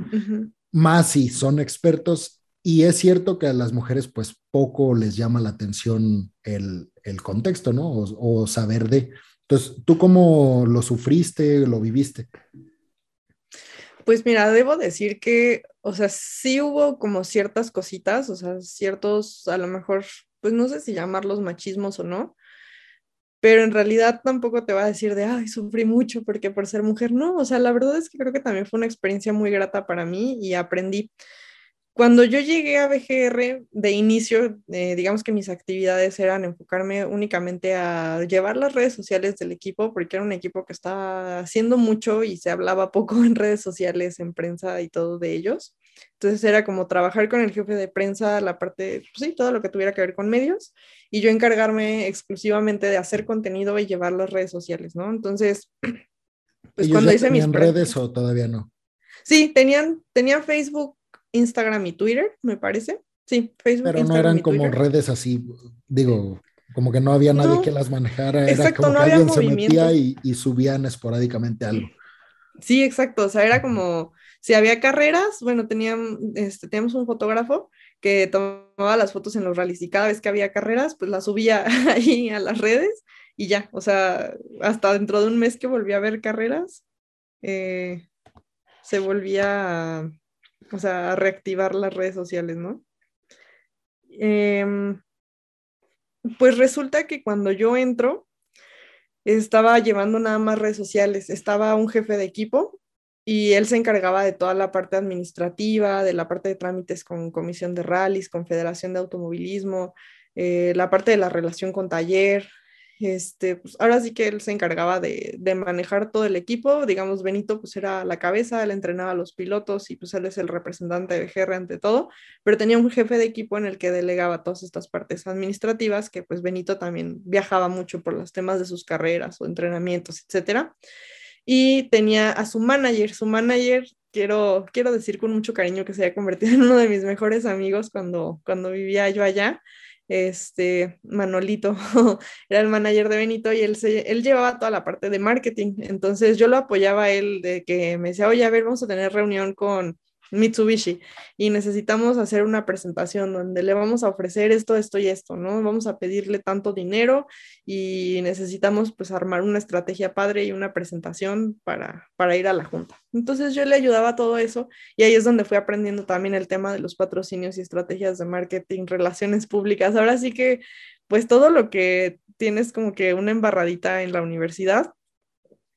más si son expertos y es cierto que a las mujeres pues poco les llama la atención el, contexto, ¿no? O, saber de. Entonces, ¿tú cómo lo sufriste, lo viviste? Pues mira, debo decir que, o sea, sí hubo como ciertas cositas, o sea, ciertos, a lo mejor, pues no sé si llamarlos machismos o no, pero en realidad tampoco te va a decir de, ay, sufrí mucho porque por ser mujer, no, o sea, la verdad es que creo que también fue una experiencia muy grata para mí y aprendí. Cuando yo llegué a BGR, de inicio, eh, digamos que mis actividades eran enfocarme únicamente a llevar las redes sociales del equipo, porque era un equipo que estaba haciendo mucho y se hablaba poco en redes sociales, en prensa y todo de ellos. Entonces era como trabajar con el jefe de prensa, la parte, pues sí, todo lo que tuviera que ver con medios, y yo encargarme exclusivamente de hacer contenido y llevar las redes sociales, ¿no? Entonces, pues cuando hice mis... redes o todavía no? Sí, tenían, tenían Facebook Instagram y Twitter, me parece. Sí, Facebook. Pero no eran como redes así, digo, como que no había nadie que las manejara. Era como que alguien se metía y, subían esporádicamente algo. Sí, exacto. O sea, era como si había carreras, bueno, tenían, este, teníamos un fotógrafo que tomaba las fotos en los rallies y cada vez que había carreras, pues las subía ahí a las redes y ya. O sea, hasta dentro de un mes que volvía a ver carreras, eh, se volvía a o sea, reactivar las redes sociales, ¿no? Em, pues resulta que cuando yo entro, estaba llevando nada más redes sociales, estaba un jefe de equipo y él se encargaba de toda la parte administrativa, de la parte de trámites con comisión de rallies, con federación de automovilismo, eh, la parte de la relación con taller, este, pues ahora sí que él se encargaba de, manejar todo el equipo, digamos, Benito pues era la cabeza, él entrenaba a los pilotos y pues él es el representante de GR ante todo, pero tenía un jefe de equipo en el que delegaba todas estas partes administrativas, que pues Benito también viajaba mucho por los temas de sus carreras o entrenamientos, etcétera. Y tenía a su manager, su manager quiero, quiero decir con mucho cariño que se había convertido en uno de mis mejores amigos cuando, cuando vivía yo allá este Manolito era el manager de Benito y él, se, él llevaba toda la parte de marketing. Entonces yo lo apoyaba a él de que me decía, oye, a ver, vamos a tener reunión con, Mitsubishi y necesitamos hacer una presentación donde le vamos a ofrecer esto, esto y esto, ¿no? Vamos a pedirle tanto dinero y necesitamos pues armar una estrategia padre y una presentación para, para ir a la junta. Entonces yo le ayudaba a todo eso y ahí es donde fui aprendiendo también el tema de los patrocinios y estrategias de marketing, relaciones públicas. Ahora sí que pues todo lo que tienes como que una embarradita en la universidad,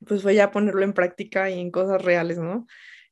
pues voy a ponerlo en práctica y en cosas reales, ¿no?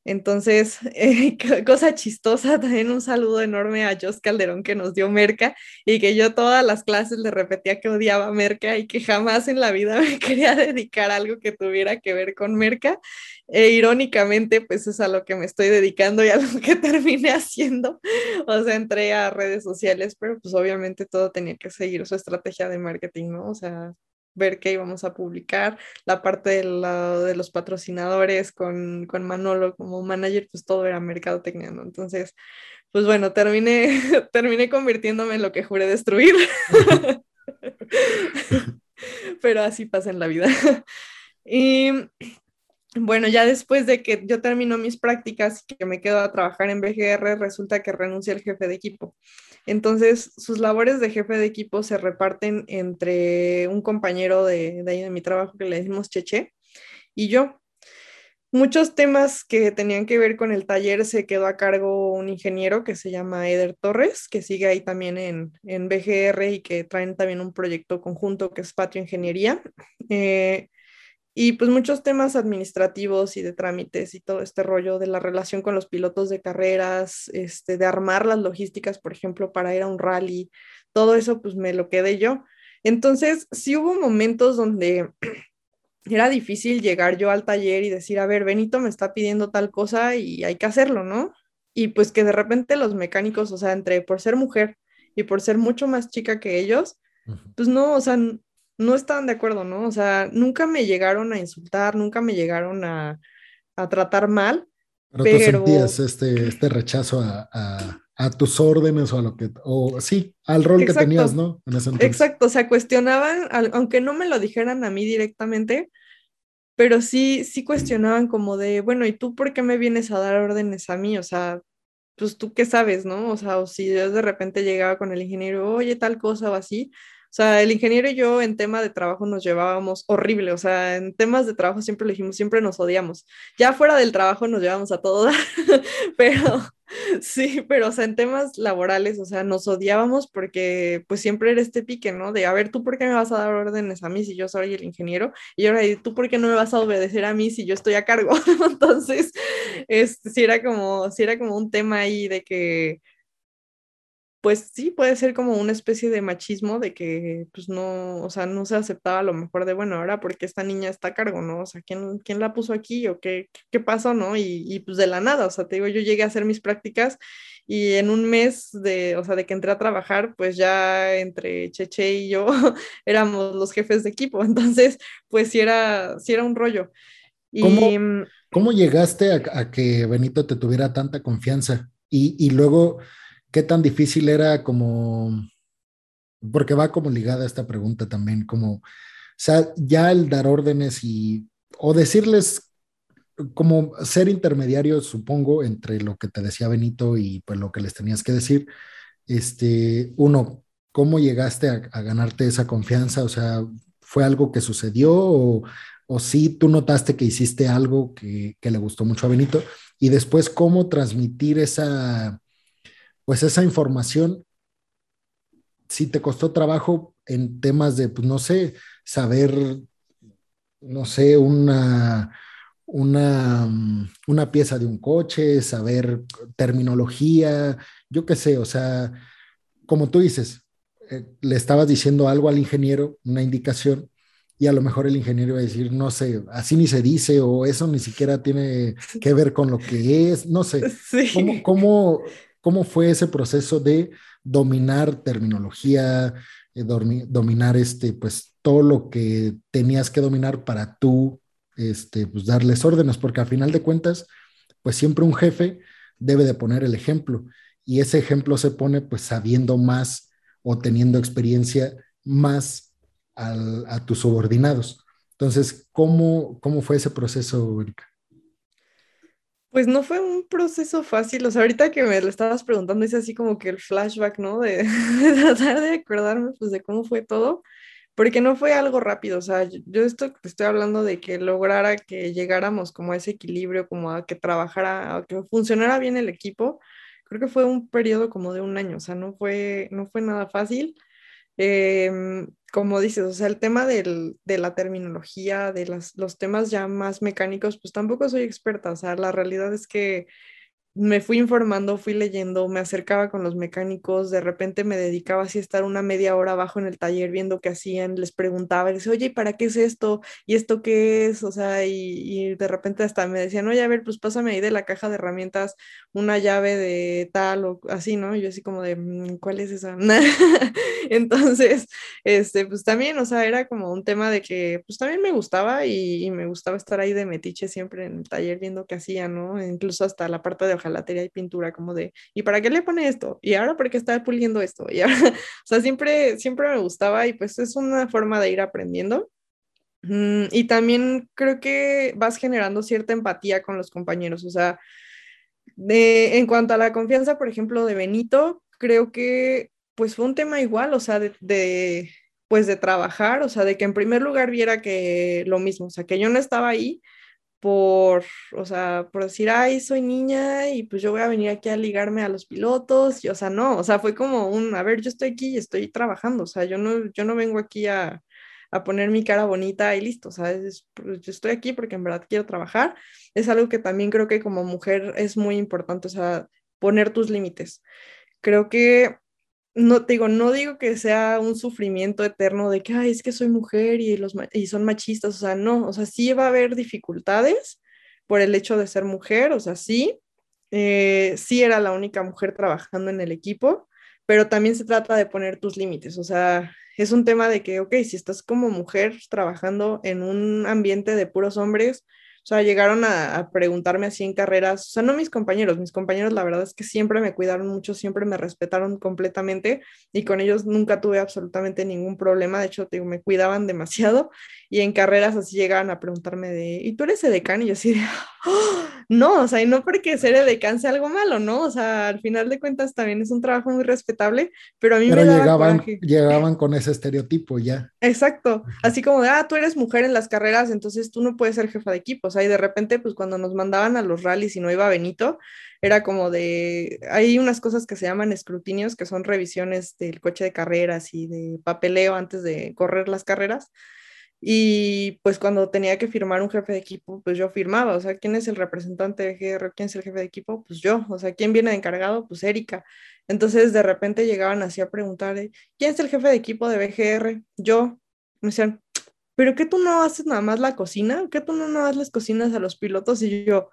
Entonces, eh, cosa chistosa, también un saludo enorme a Jos Calderón que nos dio Merca y que yo todas las clases le repetía que odiaba Merca y que jamás en la vida me quería dedicar a algo que tuviera que ver con Merca. E irónicamente, pues es a lo que me estoy dedicando y a lo que terminé haciendo. O sea, entré a redes sociales, pero pues obviamente todo tenía que seguir su estrategia de marketing, ¿no? O sea, ver qué íbamos a publicar, la parte de, de los patrocinadores con, con, Manolo como manager, pues todo era mercadotecnia, ¿no? Entonces, pues bueno, terminé, terminé convirtiéndome en lo que juré destruir. pero así pasa en la vida. y bueno, ya después de que yo termino mis prácticas y que me quedo a trabajar en BGR, resulta que renuncia el jefe de equipo. Entonces, sus labores de jefe de equipo se reparten entre un compañero de, ahí de mi trabajo que le decimos Cheche y yo. Muchos temas que tenían que ver con el taller se quedó a cargo un ingeniero que se llama Eder Torres, que sigue ahí también en, en BGR y que traen también un proyecto conjunto que es Patio Ingeniería. Eh, y pues muchos temas administrativos y de trámites y todo este rollo de la relación con los pilotos de carreras, este, de armar las logísticas, por ejemplo, para ir a un rally, todo eso pues me lo quedé yo. Entonces, sí hubo momentos donde era difícil llegar yo al taller y decir, a ver, Benito me está pidiendo tal cosa y hay que hacerlo, ¿no? Y pues que de repente los mecánicos, o sea, entre por ser mujer y por ser mucho más chica que ellos, pues no, o sea, no estaban de acuerdo, ¿no? O sea, nunca me llegaron a insultar, nunca me llegaron a, tratar mal. Pero, tú sentías este, este rechazo a, tus órdenes o a lo que, o sí, al rol que tenías, ¿no? exacto, o sea, cuestionaban, aunque no me lo dijeran a mí directamente, pero sí, sí cuestionaban como de, bueno, ¿y tú por qué me vienes a dar órdenes a mí? O sea, pues tú qué sabes, ¿no? O sea, o si yo de repente llegaba con el ingeniero, oye, tal cosa o así, sea, el ingeniero y yo en tema de trabajo nos llevábamos horrible, o sea, en temas de trabajo siempre le dijimos, siempre nos odiamos. Ya fuera del trabajo nos llevamos a todo, pero sí, pero o sea, en temas laborales, o sea, nos odiábamos porque pues siempre era este pique, ¿no? De, a ver, ¿tú por qué me vas a dar órdenes a mí si yo soy el ingeniero? Y ahora, ¿tú por qué no me vas a obedecer a mí si yo estoy a cargo? Entonces, este, sí era como, sí era como un tema ahí de que pues sí, puede ser como una especie de machismo de que, pues no, o sea, no se aceptaba a lo mejor de, bueno, ahora porque esta niña está a cargo, ¿no? O sea, ¿quién, quién la puso aquí o qué, qué pasó, ¿no? Y, y, pues de la nada, o sea, te digo, yo llegué a hacer mis prácticas y en un mes de, o sea, de que entré a trabajar, pues ya entre Cheche y yo éramos los jefes de equipo, entonces, pues sí era, sí era un rollo. ¿Cómo, mm, ¿cómo llegaste a, a, que Benito te tuviera tanta confianza? Y, y luego ¿Qué tan difícil era como, porque va como ligada a esta pregunta también, como, o sea, ya el dar órdenes y, o decirles, como ser intermediario, supongo, entre lo que te decía Benito y pues lo que les tenías que decir, este, uno, ¿cómo llegaste a, ganarte esa confianza? O sea, ¿fue algo que sucedió o, o sí tú notaste que hiciste algo que, que le gustó mucho a Benito? Y después, ¿cómo transmitir esa pues esa información, si te costó trabajo en temas de, pues no sé, saber, no sé, una, una, una pieza de un coche, saber terminología, yo qué sé, o sea, como tú dices, eh, le estabas diciendo algo al ingeniero, una indicación, y a lo mejor el ingeniero va a decir, no sé, así ni se dice o eso ni siquiera tiene que ver con lo que es, no sé. ¿Cómo, cómo, ¿Cómo fue ese proceso de dominar terminología, eh, dominar este, pues, todo lo que tenías que dominar para tú, este, pues, darles órdenes? Porque al final de cuentas, pues siempre un jefe debe de poner el ejemplo y ese ejemplo se pone pues sabiendo más o teniendo experiencia más a tus subordinados. Entonces, ¿cómo, ¿cómo fue ese proceso, Erika? Pues no fue un proceso fácil, o sea, ahorita que me lo estabas preguntando, es así como que el flashback, ¿no? De, tratar de acordarme, pues, de cómo fue todo, porque no fue algo rápido, o sea, yo esto estoy hablando de que lograra que llegáramos como a ese equilibrio, como a que trabajara, a que funcionara bien el equipo, creo que fue un periodo como de un año, o sea, no fue, no fue nada fácil. Em, como dices, o sea, el tema del, de la terminología, de las, los temas ya más mecánicos, pues tampoco soy experta, o sea, la realidad es que me fui informando, fui leyendo, me acercaba con los mecánicos, de repente me dedicaba así a estar una media hora abajo en el taller viendo qué hacían, les preguntaba, les decía, oye, ¿para qué es esto? ¿Y esto qué es? O sea, y, de repente hasta me decían, oye, a ver, pues pásame ahí de la caja de herramientas una llave de tal o así, ¿no? Y yo así como de, mm, ¿cuál es esa? Entonces, este, pues también, o sea, era como un tema de que, pues también me gustaba y, y me gustaba estar ahí de metiche siempre en el taller viendo qué hacían, ¿no? Incluso hasta la parte de hojalatería y pintura, como de, ¿y para qué le pone esto? ¿Y ahora por qué está puliendo esto? Y ahora, o sea, siempre, siempre me gustaba y pues es una forma de ir aprendiendo. Mm, y también creo que vas generando cierta empatía con los compañeros, o sea, de, en cuanto a la confianza, por ejemplo, de Benito, creo que pues fue un tema igual, o sea, de, pues de trabajar, o sea, de que en primer lugar viera que lo mismo, o sea, que yo no estaba ahí por, o sea, por decir, ay, soy niña y pues yo voy a venir aquí a ligarme a los pilotos, y, o sea, no, o sea, fue como un, a ver, yo estoy aquí y estoy trabajando, o sea, yo no, yo no vengo aquí a, a poner mi cara bonita y listo, ¿sabes? Pues, yo estoy aquí porque en verdad quiero trabajar. Es algo que también creo que como mujer es muy importante, o sea, poner tus límites. Creo que no digo, no digo que sea un sufrimiento eterno de que, ay, es que soy mujer y, los, y son machistas, o sea, no, o sea, sí va a haber dificultades por el hecho de ser mujer, o sea, sí, eh, sí era la única mujer trabajando en el equipo, pero también se trata de poner tus límites, o sea, es un tema de que, ok, si estás como mujer trabajando en un ambiente de puros hombres, o sea, llegaron a, preguntarme así en carreras, o sea, no mis compañeros, mis compañeros la verdad es que siempre me cuidaron mucho, siempre me respetaron completamente y con ellos nunca tuve absolutamente ningún problema, de hecho, digo, me cuidaban demasiado y en carreras así llegaban a preguntarme de, ¿y tú eres edecán? Y yo así de, ¡Oh! no, o sea, y no porque ser edecán sea algo malo, ¿no? O sea, al final de cuentas también es un trabajo muy respetable, pero a mí me daba llegaban, llegaban con ese estereotipo ya. Exacto, así como de, ah, tú eres mujer en las carreras, entonces tú no puedes ser jefa de equipo, sea, y de repente, pues cuando nos mandaban a los rallies y no iba Benito, era como de, hay unas cosas que se llaman escrutinios, que son revisiones del coche de carreras y de papeleo antes de correr las carreras. Y pues cuando tenía que firmar un jefe de equipo, pues yo firmaba, o sea, ¿quién es el representante de GR? ¿Quién es el jefe de equipo? Pues yo, o sea, ¿quién viene encargado? Pues Erika. Entonces de repente llegaban así a preguntar, ¿quién es el jefe de equipo de BGR? Yo. Me decían, ¿pero qué tú no haces nada más la cocina? ¿Qué tú no, no das las cocinas a los pilotos? Y yo,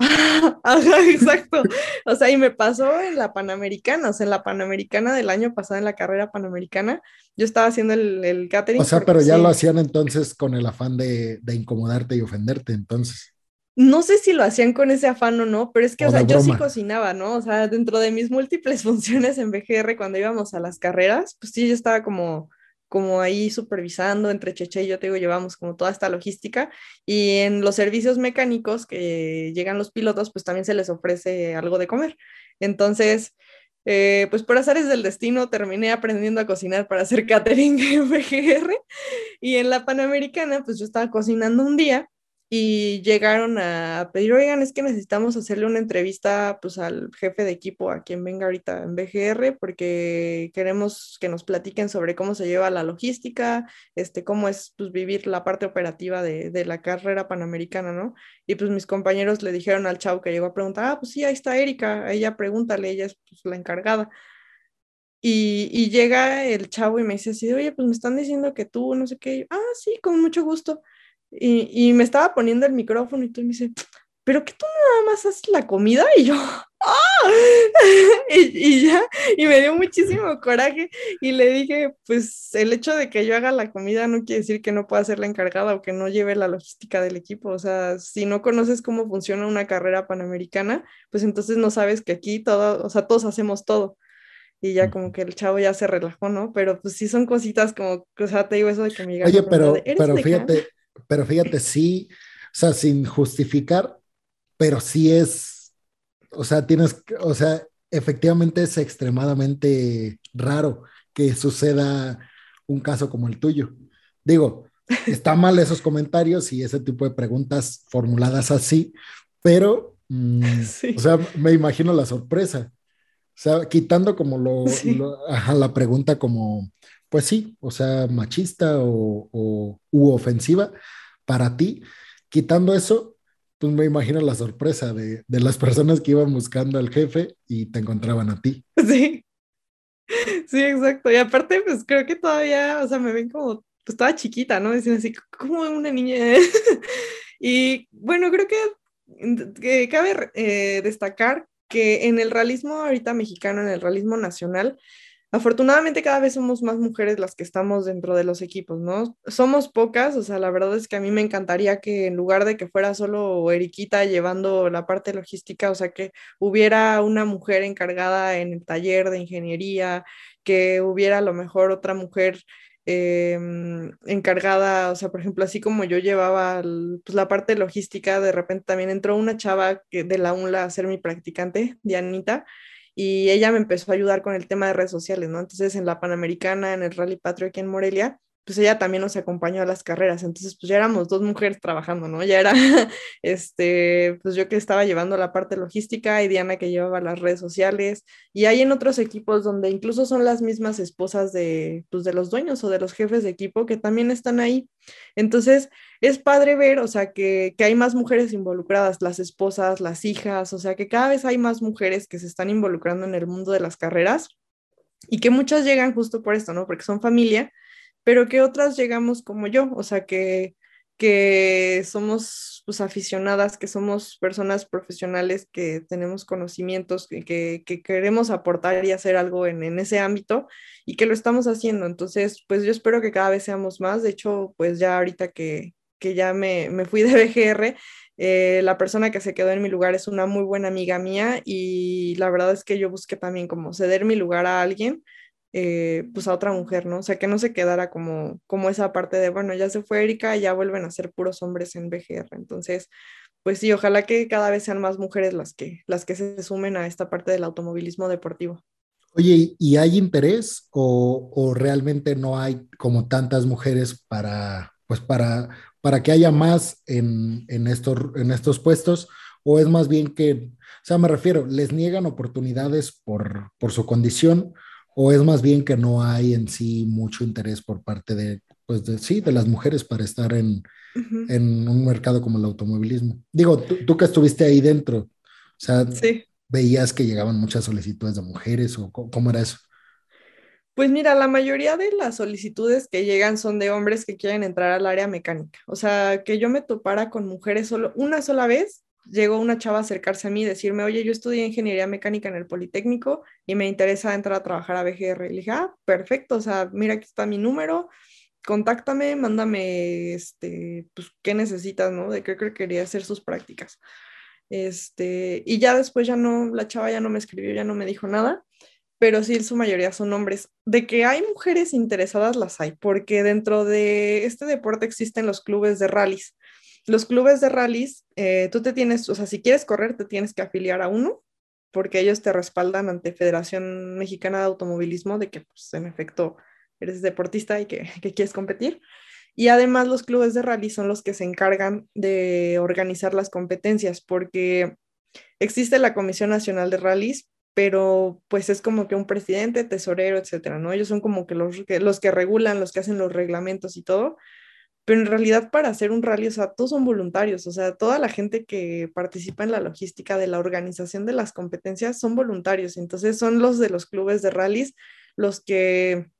Ajá, exacto. O sea, y me pasó en la Panamericana, o sea, en la Panamericana del año pasado, en la carrera Panamericana, yo estaba haciendo el, el catering. O sea, pero ya lo hacían entonces con el afán de, de, incomodarte y ofenderte, entonces. No sé si lo hacían con ese afán o no, pero es que, o, sea, yo sí cocinaba, ¿no? O sea, dentro de mis múltiples funciones en BGR, cuando íbamos a las carreras, pues sí, yo estaba como como ahí supervisando entre Cheche y yo te digo, llevamos como toda esta logística y en los servicios mecánicos que llegan los pilotos, pues también se les ofrece algo de comer. Entonces, eh, pues por azares del destino terminé aprendiendo a cocinar para hacer catering en y en la Panamericana, pues yo estaba cocinando un día y llegaron a pedir, oigan, es que necesitamos hacerle una entrevista pues al jefe de equipo, a quien venga ahorita en BGR, porque queremos que nos platiquen sobre cómo se lleva la logística, este, cómo es pues vivir la parte operativa de, de la carrera panamericana, ¿no? Y pues mis compañeros le dijeron al chavo que llegó a preguntar, ah, pues sí, ahí está Erika, ella pregúntale, ella es pues, la encargada. Y, llega el chavo y me dice así, oye, pues me están diciendo que tú, no sé qué, ah, sí, con mucho gusto. Y, y, me estaba poniendo el micrófono y tú me dice, pero que tú nada más haces la comida y yo, ¡ah! y, y, ya, y me dio muchísimo coraje y le dije, pues el hecho de que yo haga la comida no quiere decir que no pueda ser la encargada o que no lleve la logística del equipo, o sea, si no conoces cómo funciona una carrera panamericana, pues entonces no sabes que aquí todo, o sea, todos hacemos todo y ya como que el chavo ya se relajó, ¿no? Pero pues sí son cositas como, o sea, te digo eso de que me Oye, pero, pero fíjate, pero fíjate, sí, o sea, sin justificar, pero sí es, o sea, tienes, o sea, efectivamente es extremadamente raro que suceda un caso como el tuyo. Digo, está mal esos comentarios y ese tipo de preguntas formuladas así, pero, mm, o sea, me imagino la sorpresa. O sea, quitando como lo, la pregunta como, pues sí, o sea, machista o, o u ofensiva para ti, quitando eso, pues me imagino la sorpresa de, de, las personas que iban buscando al jefe y te encontraban a ti. Sí, sí, exacto. Y aparte, pues creo que todavía, o sea, me ven como, pues estaba chiquita, ¿no? Dicen así, como una niña. y bueno, creo que, que cabe eh, destacar que en el realismo ahorita mexicano, en el realismo nacional, afortunadamente cada vez somos más mujeres las que estamos dentro de los equipos, ¿no? Somos pocas, o sea, la verdad es que a mí me encantaría que en lugar de que fuera solo Eriquita llevando la parte logística, o sea, que hubiera una mujer encargada en el taller de ingeniería, que hubiera a lo mejor otra mujer em, encargada, o sea, por ejemplo, así como yo llevaba pues, la parte logística, de repente también entró una chava de la UNLA a ser mi practicante, Dianita, y ella me empezó a ayudar con el tema de redes sociales, ¿no? Entonces en la Panamericana, en el Rally Patrio aquí en Morelia, pues ella también nos acompañó a las carreras, entonces pues ya éramos dos mujeres trabajando, ¿no? Ya era, este, pues yo que estaba llevando la parte logística y Diana que llevaba las redes sociales, y hay en otros equipos donde incluso son las mismas esposas de, pues, de los dueños o de los jefes de equipo que también están ahí. Entonces, es padre ver, o sea, que, que hay más mujeres involucradas, las esposas, las hijas, o sea, que cada vez hay más mujeres que se están involucrando en el mundo de las carreras y que muchas llegan justo por esto, ¿no? Porque son familia pero que otras llegamos como yo, o sea, que, que somos pues, aficionadas, que somos personas profesionales, que tenemos conocimientos, que, que, queremos aportar y hacer algo en, en, ese ámbito y que lo estamos haciendo. Entonces, pues yo espero que cada vez seamos más. De hecho, pues ya ahorita que, que ya me, me, fui de BGR, eh, la persona que se quedó en mi lugar es una muy buena amiga mía y la verdad es que yo busqué también como ceder mi lugar a alguien eh, pues a otra mujer, ¿no? O sea, que no se quedara como, como esa parte de, bueno, ya se fue Erika, ya vuelven a ser puros hombres en BGR. Entonces, pues sí, ojalá que cada vez sean más mujeres las que, las que se sumen a esta parte del automovilismo deportivo. Oye, ¿y hay interés o, o realmente no hay como tantas mujeres para, pues para, para que haya más en, en, estos, en estos puestos? ¿O es más bien que, o sea, me refiero, les niegan oportunidades por, por su condición? o es más bien que no hay en sí mucho interés por parte de, pues de, sí, de las mujeres para estar en, en un mercado como el automovilismo. Digo, tú, que estuviste ahí dentro, o sea, veías que llegaban muchas solicitudes de mujeres o cómo era eso. Pues mira, la mayoría de las solicitudes que llegan son de hombres que quieren entrar al área mecánica. O sea, que yo me topara con mujeres solo una sola vez, llegó una chava a acercarse a mí y decirme, oye, yo estudié ingeniería mecánica en el Politécnico y me interesa entrar a trabajar a BGR. Y le dije, ah, perfecto, o sea, mira, aquí está mi número, contáctame, mándame, este, pues, qué necesitas, ¿no? De qué quería hacer sus prácticas. Este, y ya después ya no, la chava ya no me escribió, ya no me dijo nada, pero sí, su mayoría son hombres. De que hay mujeres interesadas, las hay, porque dentro de este deporte existen los clubes de rallies los clubes de rallies, eh, tú te tienes, o sea, si quieres correr, te tienes que afiliar a uno, porque ellos te respaldan ante Federación Mexicana de Automovilismo de que, pues, en efecto, eres deportista y que, quieres competir. Y además los clubes de rally son los que se encargan de organizar las competencias, porque existe la Comisión Nacional de Rallys, pero pues es como que un presidente, tesorero, etcétera, ¿no? Ellos son como que los, que los que regulan, los que hacen los reglamentos y todo, pero en realidad para hacer un rally, o sea, todos son voluntarios, o sea, toda la gente que participa en la logística de la organización de las competencias son voluntarios, entonces son los de los clubes de rallies los que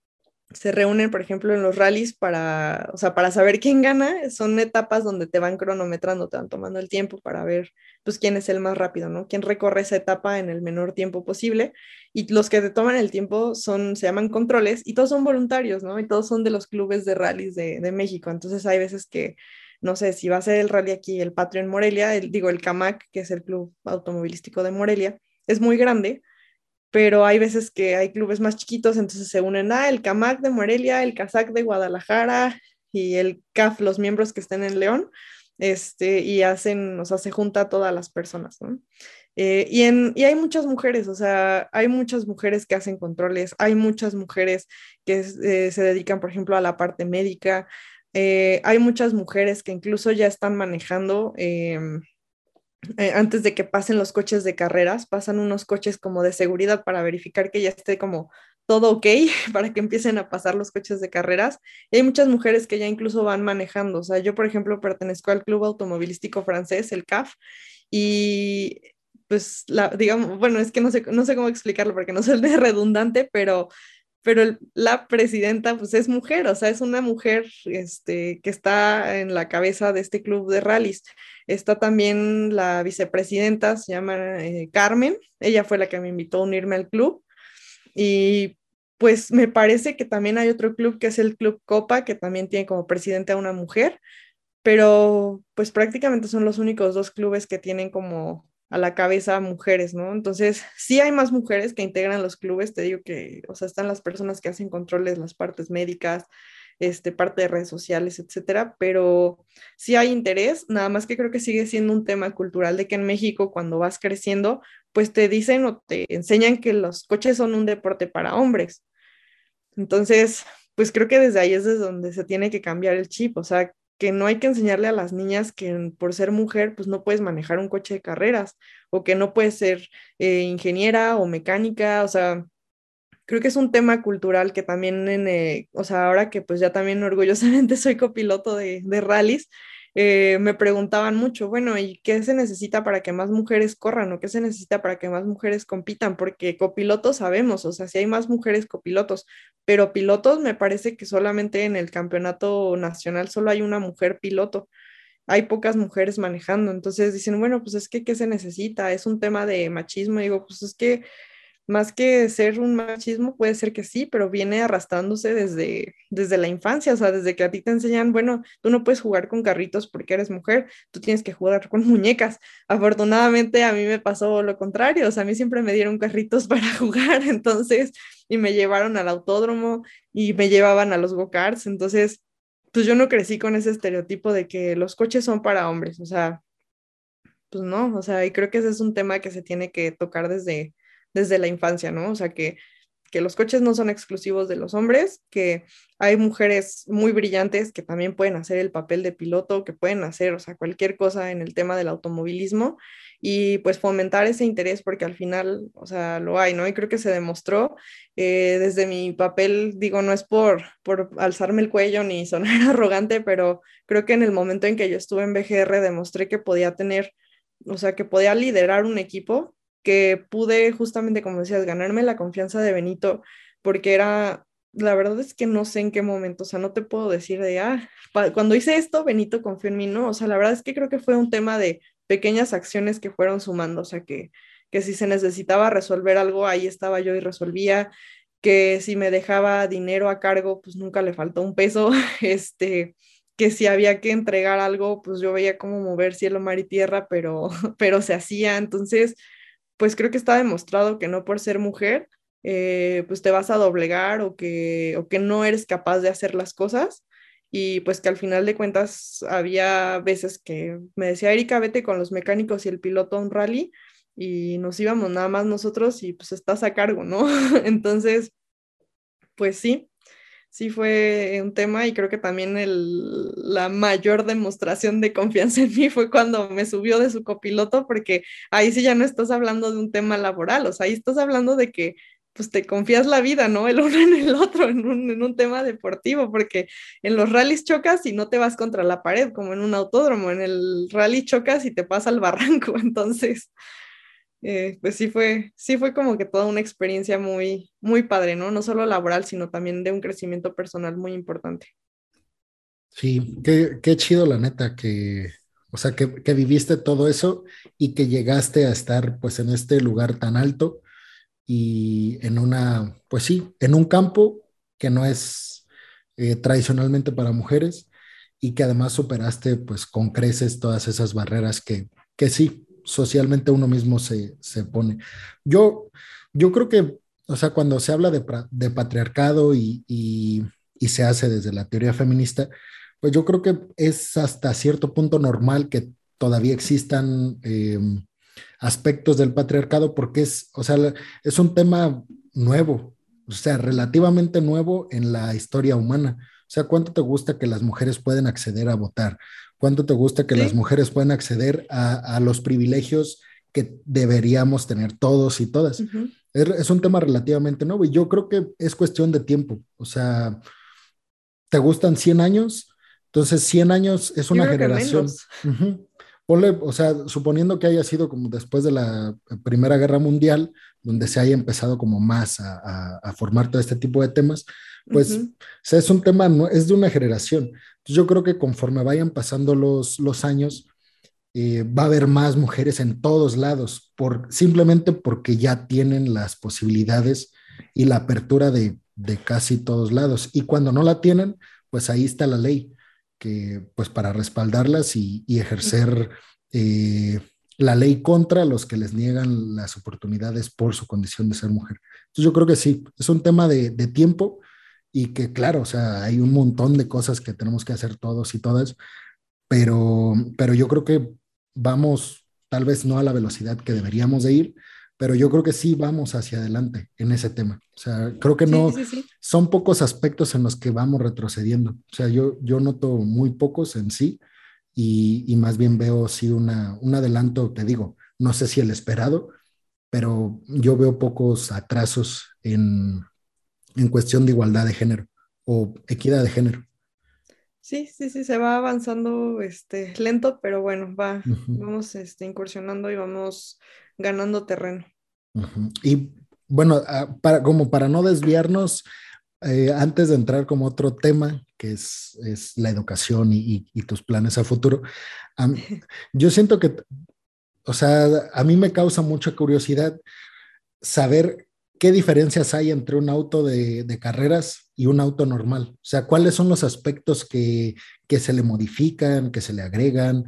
se reúnen, por ejemplo, en los rallies para, o sea, para saber quién gana, son etapas donde te van cronometrando, te van tomando el tiempo para ver, pues, quién es el más rápido, ¿no? Quién recorre esa etapa en el menor tiempo posible. Y los que te toman el tiempo son, se llaman controles y todos son voluntarios, ¿no? Y todos son de los clubes de rallies de, de México. Entonces, hay veces que, no sé, si va a ser el rally aquí, el Patrio en Morelia, el, digo, el CAMAC, que es el club automovilístico de Morelia, es muy grande pero hay veces que hay clubes más chiquitos, entonces se unen a ah, el CAMAC de Morelia, el CASAC de Guadalajara y el CAF, los miembros que estén en León, este, y hacen, o sea, se junta a todas las personas, ¿no? Eh, y, en, y hay muchas mujeres, o sea, hay muchas mujeres que hacen controles, hay muchas mujeres que eh, se dedican, por ejemplo, a la parte médica, eh, hay muchas mujeres que incluso ya están manejando em, eh, antes de que pasen los coches de carreras, pasan unos coches como de seguridad para verificar que ya esté como todo ok para que empiecen a pasar los coches de carreras. Y hay muchas mujeres que ya incluso van manejando. O sea, yo, por ejemplo, pertenezco al Club Automovilístico Francés, el CAF, y pues, la, digamos, bueno, es que no sé, no sé cómo explicarlo porque no soy redundante, pero pero la presidenta pues es mujer, o sea, es una mujer este, que está en la cabeza de este club de rallies. Está también la vicepresidenta, se llama eh, Carmen, ella fue la que me invitó a unirme al club y pues me parece que también hay otro club que es el Club Copa, que también tiene como presidente a una mujer, pero pues prácticamente son los únicos dos clubes que tienen como a la cabeza mujeres, ¿no? Entonces, sí hay más mujeres que integran los clubes, te digo que, o sea, están las personas que hacen controles, las partes médicas, este, parte de redes sociales, etcétera, pero sí hay interés, nada más que creo que sigue siendo un tema cultural de que en México cuando vas creciendo, pues te dicen o te enseñan que los coches son un deporte para hombres. Entonces, pues creo que desde ahí es desde donde se tiene que cambiar el chip, o sea, que no hay que enseñarle a las niñas que por ser mujer, pues no puedes manejar un coche de carreras o que no puedes ser eh, ingeniera o mecánica, o sea, creo que es un tema cultural que también, en, eh, o sea, ahora que pues ya también orgullosamente soy copiloto de, de rallies, eh, me preguntaban mucho, bueno, ¿y qué se necesita para que más mujeres corran o qué se necesita para que más mujeres compitan? Porque copilotos sabemos, o sea, si hay más mujeres copilotos, pero pilotos me parece que solamente en el campeonato nacional solo hay una mujer piloto. Hay pocas mujeres manejando, entonces dicen, bueno, pues es que, ¿qué se necesita? Es un tema de machismo. digo, pues es que más que ser un machismo, puede ser que sí, pero viene arrastrándose desde, desde la infancia, o sea, desde que a ti te enseñan, bueno, tú no puedes jugar con carritos porque eres mujer, tú tienes que jugar con muñecas. Afortunadamente a mí me pasó lo contrario, o sea, a mí siempre me dieron carritos para jugar, entonces, y me llevaron al autódromo y me llevaban a los go-karts, entonces, pues yo no crecí con ese estereotipo de que los coches son para hombres, o sea, pues no, o sea, y creo que ese es un tema que se tiene que tocar desde desde la infancia, ¿no? O sea, que, que los coches no son exclusivos de los hombres, que hay mujeres muy brillantes que también pueden hacer el papel de piloto, que pueden hacer, o sea, cualquier cosa en el tema del automovilismo y pues fomentar ese interés porque al final, o sea, lo hay, ¿no? Y creo que se demostró eh, desde mi papel, digo, no es por, por alzarme el cuello ni sonar arrogante, pero creo que en el momento en que yo estuve en BGR demostré que podía tener, o sea, que podía liderar un equipo que pude justamente, como decías, ganarme la confianza de Benito, porque era, la verdad es que no sé en qué momento, o sea, no te puedo decir de, ah, cuando hice esto, Benito confió en mí, no, o sea, la verdad es que creo que fue un tema de pequeñas acciones que fueron sumando, o sea, que, que si se necesitaba resolver algo, ahí estaba yo y resolvía, que si me dejaba dinero a cargo, pues nunca le faltó un peso, este, que si había que entregar algo, pues yo veía cómo mover cielo, mar y tierra, pero, pero se hacía, entonces pues creo que está demostrado que no por ser mujer, eh, pues te vas a doblegar o que, o que no eres capaz de hacer las cosas. Y pues que al final de cuentas había veces que me decía, Erika, vete con los mecánicos y el piloto a un rally y nos íbamos nada más nosotros y pues estás a cargo, ¿no? Entonces, pues sí, sí fue un tema y creo que también el, la mayor demostración de confianza en mí fue cuando me subió de su copiloto, porque ahí sí ya no estás hablando de un tema laboral, o sea, ahí estás hablando de que pues te confías la vida, ¿no? El uno en el otro, en un, en un tema deportivo, porque en los rallies chocas y no te vas contra la pared, como en un autódromo, en el rally chocas y te pasa al barranco, entonces eh, pues sí fue, sí fue como que toda una experiencia muy, muy padre, ¿no? No solo laboral, sino también de un crecimiento personal muy importante. Sí, qué, qué chido la neta que, o sea, que, que, viviste todo eso y que llegaste a estar pues en este lugar tan alto y en una, pues sí, en un campo que no es eh, tradicionalmente para mujeres y que además superaste pues con creces todas esas barreras que, que sí, socialmente uno mismo se, se pone. Yo, yo creo que, o sea, cuando se habla de, de patriarcado y, y, se hace desde la teoría feminista, pues yo creo que es hasta cierto punto normal que todavía existan eh, aspectos del patriarcado porque es, o sea, es un tema nuevo, o sea, relativamente nuevo en la historia humana. O sea, ¿cuánto te gusta que las mujeres pueden acceder a votar? ¿Cuánto te gusta que las mujeres puedan acceder a, los privilegios que deberíamos tener todos y todas? es, un tema relativamente nuevo y yo creo que es cuestión de tiempo. O sea, ¿te gustan 100 años? Entonces, 100 años es una generación. Ponle, o sea, suponiendo que haya sido como después de la Primera Guerra Mundial, donde se haya empezado como más a, formar todo este tipo de temas, pues es un tema, es de una generación. Yo creo que conforme vayan pasando los, los años, eh, va a haber más mujeres en todos lados, por, simplemente porque ya tienen las posibilidades y la apertura de, de casi todos lados. Y cuando no la tienen, pues ahí está la ley, que pues para respaldarlas y, ejercer eh, la ley contra los que les niegan las oportunidades por su condición de ser mujer. Entonces yo creo que sí, es un tema de, de tiempo y que claro, o sea, hay un montón de cosas que tenemos que hacer todos y todas, pero, pero yo creo que vamos tal vez no a la velocidad que deberíamos de ir, pero yo creo que sí vamos hacia adelante en ese tema. O sea, creo que no, son pocos aspectos en los que vamos retrocediendo. O sea, yo, yo noto muy pocos en sí y, y más bien veo sí una, un adelanto, te digo, no sé si el esperado, pero yo veo pocos atrasos en, en cuestión de igualdad de género o equidad de género. Sí, sí, sí, se va avanzando este, lento, pero bueno, va, vamos este, incursionando y vamos ganando terreno. Y bueno, ah, para, como para no desviarnos, eh, antes de entrar como otro tema, que es, es la educación y, y, tus planes a futuro, yo siento que, o sea, a mí me causa mucha curiosidad saber qué diferencias hay entre un auto de, carreras y un auto normal. O sea, cuáles son los aspectos que, que se le modifican, que se le agregan,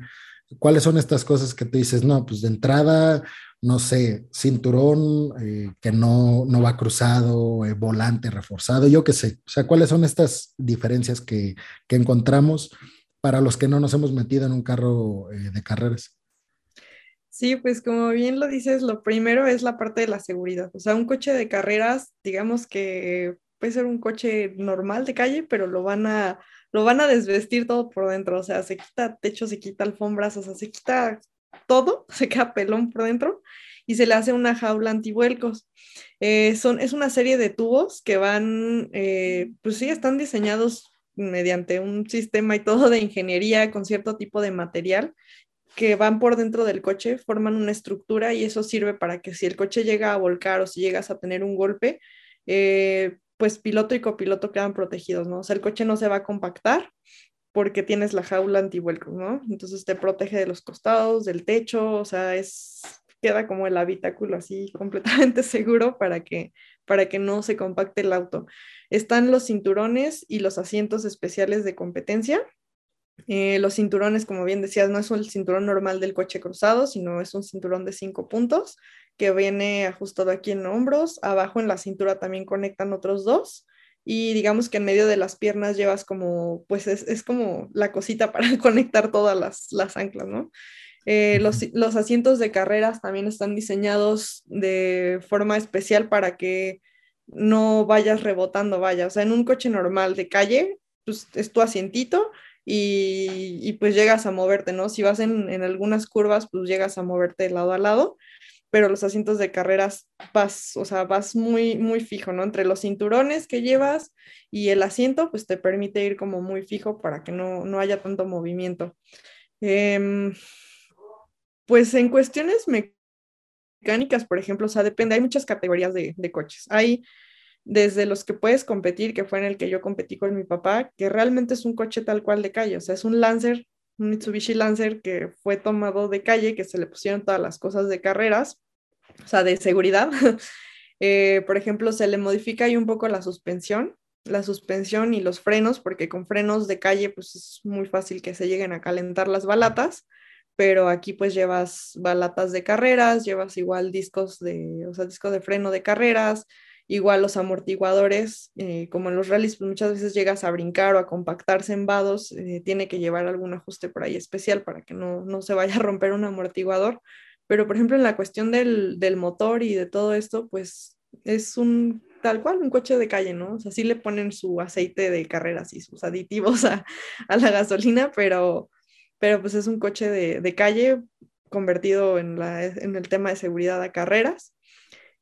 cuáles son estas cosas que tú dices, no, pues de entrada no sé, cinturón eh, que no, no, va cruzado, eh, volante reforzado, yo qué sé. O sea, ¿cuáles son estas diferencias que, que, encontramos para los que no nos hemos metido en un carro eh, de carreras? Sí, pues como bien lo dices, lo primero es la parte de la seguridad. O sea, un coche de carreras, digamos que puede ser un coche normal de calle, pero lo van a, lo van a desvestir todo por dentro. O sea, se quita techo, se quita alfombras, o sea, se quita todo, se queda pelón por dentro y se le hace una jaula antivuelcos. Eh, son, es una serie de tubos que van, eh, pues sí, están diseñados mediante un sistema y todo de ingeniería con cierto tipo de material que van por dentro del coche, forman una estructura y eso sirve para que si el coche llega a volcar o si llegas a tener un golpe, eh, pues piloto y copiloto quedan protegidos, ¿no? O sea, el coche no se va a compactar porque tienes la jaula antivuelcos, ¿no? Entonces te protege de los costados, del techo, o sea, es queda como el habitáculo así completamente seguro para que para que no se compacte el auto. Están los cinturones y los asientos especiales de competencia. Eh, los cinturones, como bien decías, no es el cinturón normal del coche cruzado, sino es un cinturón de cinco puntos que viene ajustado aquí en hombros. Abajo en la cintura también conectan otros dos y digamos que en medio de las piernas llevas como, pues es, como la cosita para conectar todas las, anclas, ¿no? Eh, los, los, asientos de carreras también están diseñados de forma especial para que no vayas rebotando, vaya, o sea, en un coche normal de calle, pues es tu asientito y, y pues llegas a moverte, ¿no? Si vas en, en, algunas curvas, pues llegas a moverte de lado a lado, pero los asientos de carreras vas, o sea, vas muy, muy fijo, ¿no? Entre los cinturones que llevas y el asiento, pues te permite ir como muy fijo para que no, no haya tanto movimiento. Em, pues en cuestiones mecánicas, por ejemplo, o sea, depende, hay muchas categorías de, de coches. Hay desde los que puedes competir, que fue en el que yo competí con mi papá, que realmente es un coche tal cual de calle, o sea, es un Lancer un Mitsubishi Lancer que fue tomado de calle, que se le pusieron todas las cosas de carreras, o sea, de seguridad. Eh, por ejemplo, se le modifica ahí un poco la suspensión, la suspensión y los frenos, porque con frenos de calle pues es muy fácil que se lleguen a calentar las balatas, pero aquí pues llevas balatas de carreras, llevas igual discos de, o sea, disco de freno de carreras, Igual los amortiguadores, eh, como en los rallies, pues muchas veces llegas a brincar o a compactarse en vados, eh, tiene que llevar algún ajuste por ahí especial para que no, no, se vaya a romper un amortiguador. Pero, por ejemplo, en la cuestión del, del motor y de todo esto, pues es un tal cual, un coche de calle, ¿no? O sea, sí le ponen su aceite de carreras y sus aditivos a, a la gasolina, pero, pero pues es un coche de, de calle convertido en, la, en el tema de seguridad a carreras.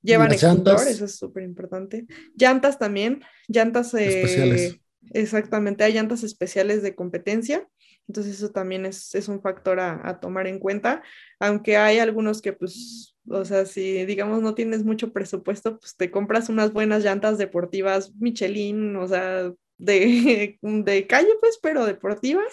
Llevan extintor, eso es súper importante. Llantas también, llantas eh, especiales. Exactamente, hay llantas especiales de competencia. Entonces eso también es, es un factor a, a, tomar en cuenta, aunque hay algunos que pues, o sea, si digamos no tienes mucho presupuesto, pues te compras unas buenas llantas deportivas Michelin, o sea, de, de calle pues, pero deportivas,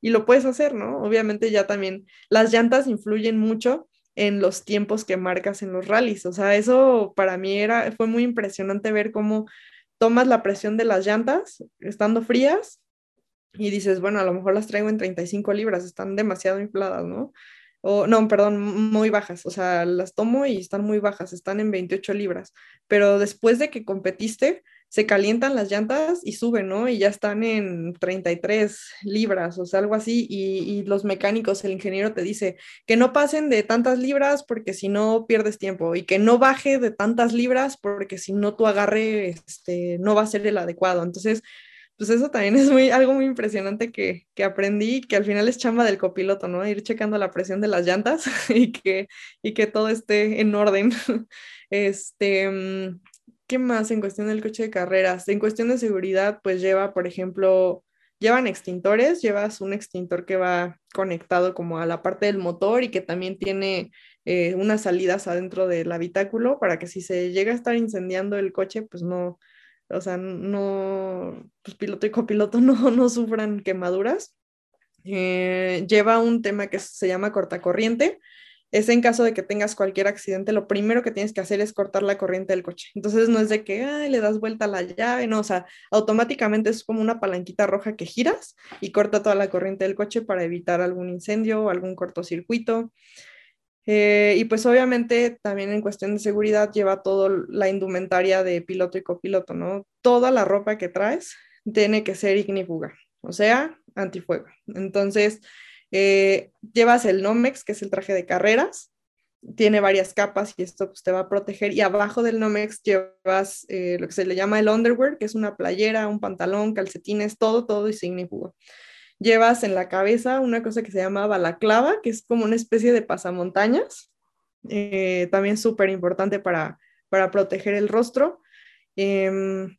y lo puedes hacer, ¿no? Obviamente ya también las llantas influyen mucho en los tiempos que marcas en los rallies. O sea, eso para mí era, fue muy impresionante ver cómo tomas la presión de las llantas estando frías y dices, bueno, a lo mejor las traigo en 35 libras, están demasiado infladas, ¿no? O, no, perdón, muy bajas, o sea, las tomo y están muy bajas, están en 28 libras, pero después de que competiste, se calientan las llantas y suben, ¿no? Y ya están en 33 libras, o sea, algo así, y, y, los mecánicos, el ingeniero te dice que no pasen de tantas libras porque si no pierdes tiempo, y que no baje de tantas libras porque si no tu agarre este, no va a ser el adecuado. Entonces, pues eso también es muy, algo muy impresionante que, que aprendí, que al final es chamba del copiloto, ¿no? Ir checando la presión de las llantas y que, y que todo esté en orden. Este, mm, ¿qué más en cuestión del coche de carreras? En cuestión de seguridad, pues lleva, por ejemplo, llevan extintores, llevas un extintor que va conectado como a la parte del motor y que también tiene eh, unas salidas adentro del habitáculo para que si se llega a estar incendiando el coche, pues no, o sea, no, pues piloto y copiloto no, no sufran quemaduras. Eh, lleva un tema que se llama cortacorriente. Es en caso de que tengas cualquier accidente, lo primero que tienes que hacer es cortar la corriente del coche. Entonces no es de que Ay, le das vuelta a la llave, no, o sea, automáticamente es como una palanquita roja que giras y corta toda la corriente del coche para evitar algún incendio o algún cortocircuito. Eh, y pues obviamente también en cuestión de seguridad lleva toda la indumentaria de piloto y copiloto, ¿no? Toda la ropa que traes tiene que ser ignífuga, o sea, antifuego. Entonces, eh, llevas el Nomex, que es el traje de carreras, tiene varias capas y esto pues, te va a proteger. Y abajo del Nomex llevas eh, lo que se le llama el underwear, que es una playera, un pantalón, calcetines, todo, todo y ignífugo llevas en la cabeza una cosa que se llama balaclava, que es como una especie de pasamontañas, eh, también súper importante para, para proteger el rostro. Em,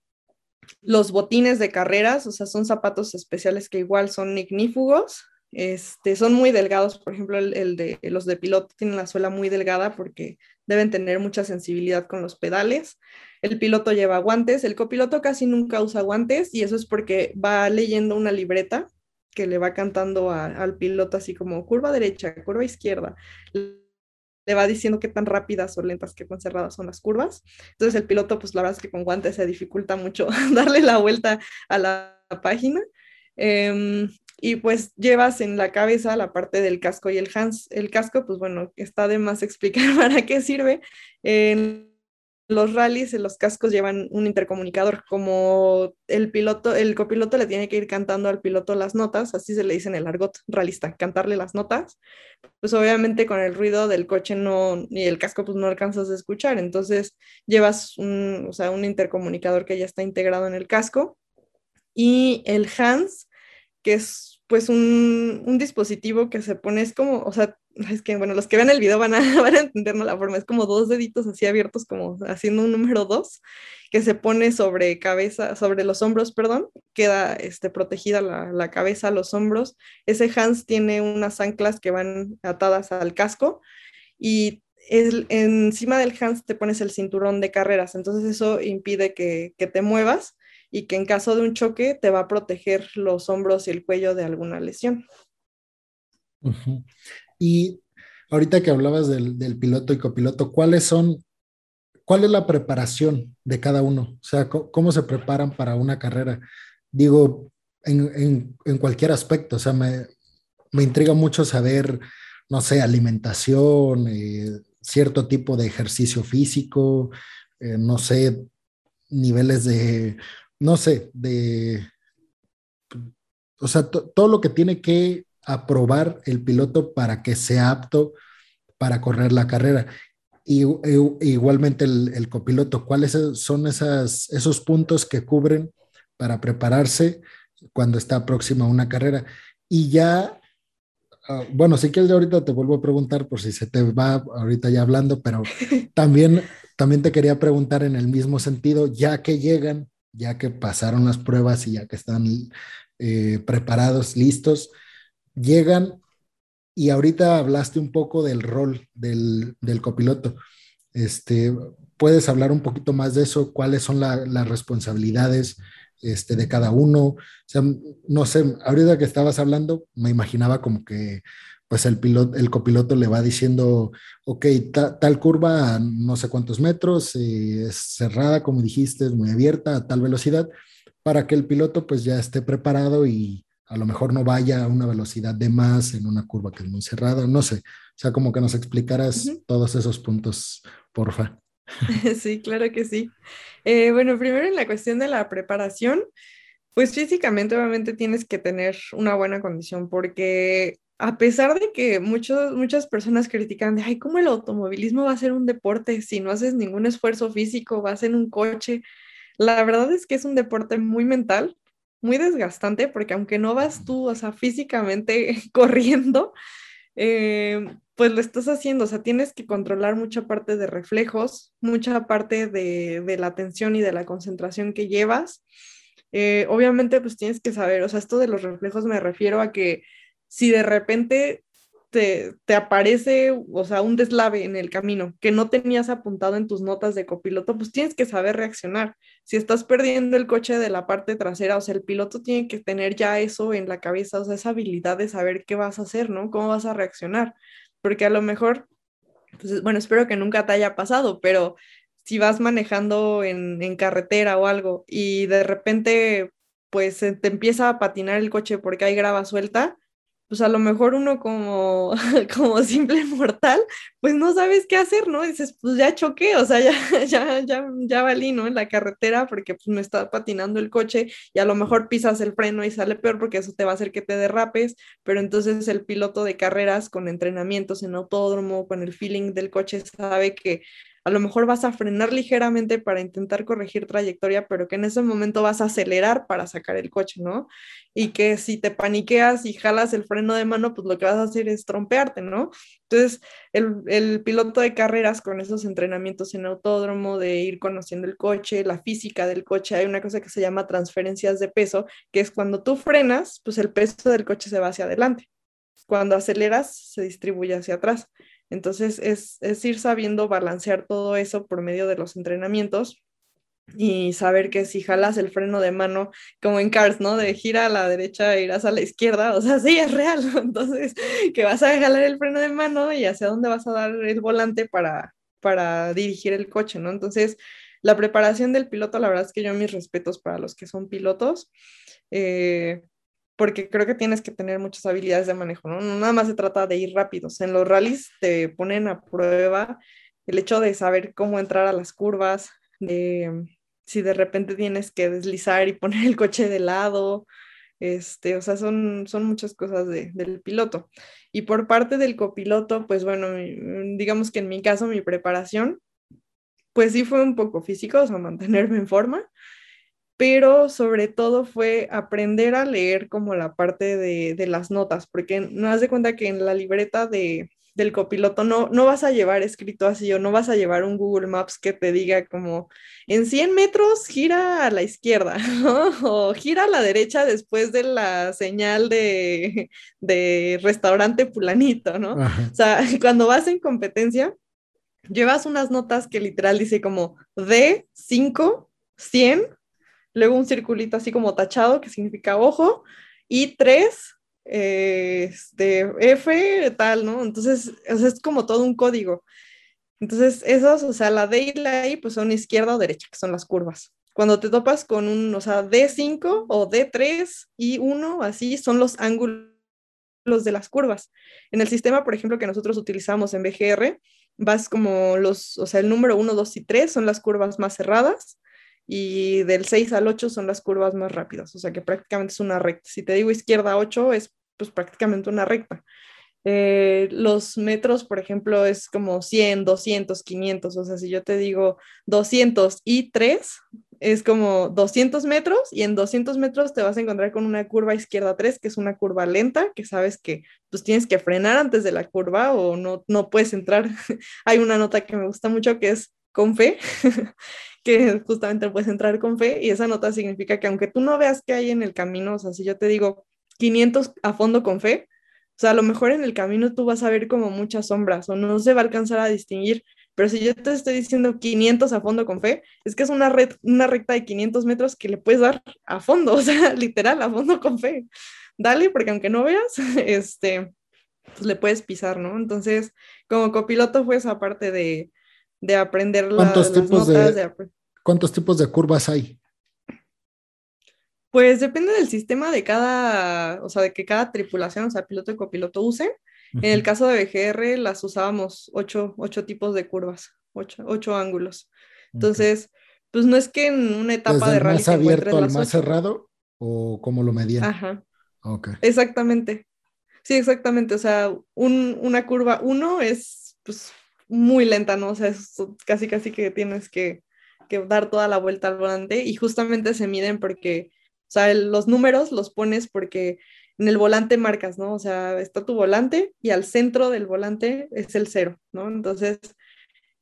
los botines de carreras, o sea, son zapatos especiales que igual son ignífugos, este, son muy delgados, por ejemplo, el, de los de piloto tienen la suela muy delgada porque deben tener mucha sensibilidad con los pedales. El piloto lleva guantes, el copiloto casi nunca usa guantes y eso es porque va leyendo una libreta que le va cantando al piloto así como curva derecha, curva izquierda. Le va diciendo qué tan rápidas o lentas, qué tan cerradas son las curvas. Entonces el piloto, pues la verdad es que con guantes se dificulta mucho darle la vuelta a la página. Em, y pues llevas en la cabeza la parte del casco y el hands. El casco, pues bueno, está de más explicar para qué sirve. En los rallies, en los cascos llevan un intercomunicador, como el piloto, el copiloto le tiene que ir cantando al piloto las notas, así se le dice en el argot realista, cantarle las notas, pues obviamente con el ruido del coche no, y el casco pues no alcanzas a escuchar, entonces llevas un, o sea, un intercomunicador que ya está integrado en el casco y el HANS, que es pues un, un dispositivo que se pone, es como, o sea, es que, bueno, los que vean el video van a, van a entender la forma, es como dos deditos así abiertos, como haciendo un número dos, que se pone sobre cabeza, sobre los hombros, perdón, queda este, protegida la, la cabeza, los hombros. Ese Hans tiene unas anclas que van atadas al casco y el, encima del Hans te pones el cinturón de carreras, entonces eso impide que, que te muevas y que en caso de un choque te va a proteger los hombros y el cuello de alguna lesión. Y ahorita que hablabas del, piloto y copiloto, ¿cuáles son, cuál es la preparación de cada uno? O sea, ¿cómo, se preparan para una carrera? Digo, en, cualquier aspecto, o sea, me, intriga mucho saber, no sé, alimentación, eh, cierto tipo de ejercicio físico, eh, no sé, niveles de, no sé, de, o sea, todo lo que tiene que aprobar el piloto para que sea apto para correr la carrera. Y, igualmente el, copiloto, ¿cuáles son esas, esos puntos que cubren para prepararse cuando está próxima a una carrera? Y ya, ah, bueno, si quieres ahorita te vuelvo a preguntar por si se te va ahorita ya hablando, pero también, también te quería preguntar en el mismo sentido, ya que llegan, ya que pasaron las pruebas y ya que están eh, preparados, listos, llegan y ahorita hablaste un poco del rol del, copiloto. Este, ¿Puedes hablar un poquito más de eso? ¿Cuáles son las responsabilidades este, de cada uno? O sea, no sé, ahorita que estabas hablando, me imaginaba como que pues el, piloto, el copiloto le va diciendo, ok, tal curva no sé cuántos metros, es cerrada, como dijiste, es muy abierta a tal velocidad, para que el piloto pues ya esté preparado y a lo mejor no vaya a una velocidad de más en una curva que es muy cerrada, no sé, o sea, como que nos explicaras todos esos puntos, porfa. Sí, claro que sí. Eh, bueno, primero en la cuestión de la preparación, pues físicamente obviamente tienes que tener una buena condición porque a pesar de que muchos, muchas personas critican de, ay, ¿cómo el automovilismo va a ser un deporte si no haces ningún esfuerzo físico, vas en un coche? La verdad es que es un deporte muy mental, muy desgastante, porque aunque no vas tú, o sea, físicamente corriendo, eh, pues lo estás haciendo, o sea, tienes que controlar mucha parte de reflejos, mucha parte de, de la atención y de la concentración que llevas. Eh, obviamente, pues tienes que saber, o sea, esto de los reflejos me refiero a que si de repente te, te, aparece, o sea, un deslave en el camino que no tenías apuntado en tus notas de copiloto, pues tienes que saber reaccionar. Si estás perdiendo el coche de la parte trasera, o sea, el piloto tiene que tener ya eso en la cabeza, o sea, esa habilidad de saber qué vas a hacer, ¿no? ¿Cómo vas a reaccionar? Porque a lo mejor, pues, bueno, espero que nunca te haya pasado, pero si vas manejando en, en carretera o algo y de repente, pues te empieza a patinar el coche porque hay grava suelta, pues a lo mejor uno como, como simple mortal, pues no sabes qué hacer, ¿no? dices, pues ya choqué, o sea, ya, ya, ya, ya valí, ¿no? En la carretera porque pues me está patinando el coche y a lo mejor pisas el freno y sale peor porque eso te va a hacer que te derrapes, pero entonces el piloto de carreras con entrenamientos en autódromo, con el feeling del coche, sabe que a lo mejor vas a frenar ligeramente para intentar corregir trayectoria, pero que en ese momento vas a acelerar para sacar el coche, ¿no? Y que si te paniqueas y jalas el freno de mano, pues lo que vas a hacer es trompearte, ¿no? Entonces, el, el piloto de carreras con esos entrenamientos en autódromo, de ir conociendo el coche, la física del coche, hay una cosa que se llama transferencias de peso, que es cuando tú frenas, pues el peso del coche se va hacia adelante. Cuando aceleras, se distribuye hacia atrás. Entonces es, ir sabiendo balancear todo eso por medio de los entrenamientos y saber que si jalas el freno de mano, como en Cars, ¿no? De gira a la derecha e irás a la izquierda, o sea, sí, es real. Entonces, que vas a jalar el freno de mano y hacia dónde vas a dar el volante para, para dirigir el coche, ¿no? Entonces, la preparación del piloto, la verdad es que yo mis respetos para los que son pilotos. Eh, porque creo que tienes que tener muchas habilidades de manejo, ¿no? Nada más se trata de ir rápidos. En los rallies te ponen a prueba el hecho de saber cómo entrar a las curvas, de si de repente tienes que deslizar y poner el coche de lado, este, o sea, son, son muchas cosas del piloto. Y por parte del copiloto, pues bueno, digamos que en mi caso, mi preparación, pues sí fue un poco físico, o sea, mantenerme en forma, pero sobre todo fue aprender a leer como la parte de, las notas, porque no das de cuenta que en la libreta de, del copiloto no, no vas a llevar escrito así o no vas a llevar un Google Maps que te diga como en 100 metros gira a la izquierda o gira a la derecha después de la señal de, de restaurante fulanito, ¿no? O sea, cuando vas en competencia, llevas unas notas que literal dice como D5, 100 luego un circulito así como tachado que significa ojo, y tres, este, F, tal, ¿no? Entonces, es como todo un código. Entonces, esos, o sea, la D y la I, pues son izquierda o derecha, que son las curvas. Cuando te topas con un, o sea, D5 o D3 y 1, así son los ángulos de las curvas. En el sistema, por ejemplo, que nosotros utilizamos en BGR, vas como los, o sea, el número 1, 2 y 3 son las curvas más cerradas y del 6 al 8 son las curvas más rápidas, o sea que prácticamente es una recta. Si te digo izquierda 8 es pues prácticamente una recta. Eh, los metros, por ejemplo, es como 100, 200, 500, o sea, si yo te digo 200 y 3, es como 200 metros y en 200 metros te vas a encontrar con una curva izquierda 3, que es una curva lenta, que sabes que pues tienes que frenar antes de la curva o no, no puedes entrar. Hay una nota que me gusta mucho que es con fe, que justamente puedes entrar con fe y esa nota significa que aunque tú no veas qué hay en el camino, o sea, si yo te digo 500 a fondo con fe, o sea, a lo mejor en el camino tú vas a ver como muchas sombras o no se va a alcanzar a distinguir, pero si yo te estoy diciendo 500 a fondo con fe, es que es una, red, una recta de 500 metros que le puedes dar a fondo, o sea, literal, a fondo con fe. Dale, porque aunque no veas, este, pues le puedes pisar, ¿no? Entonces, como copiloto fue esa parte de, de aprender ¿Cuántos tipos notas. De, ¿Cuántos tipos de curvas hay? Pues depende del sistema de cada, o sea, de que cada tripulación, o sea, piloto y copiloto use. En el caso de BGR las usábamos ocho, ocho tipos de curvas, ocho, ocho ángulos. Entonces, pues no es que en una etapa de rally más abierto al más cerrado o cómo lo medían. Ajá. Okay. Exactamente. Sí, exactamente. O sea, un, una curva uno es pues, muy lenta, ¿no? O sea, es casi casi que tienes que, que dar toda la vuelta al volante y justamente se miden porque, o sea, los números los pones porque en el volante marcas, ¿no? O sea, está tu volante y al centro del volante es el cero, ¿no? Entonces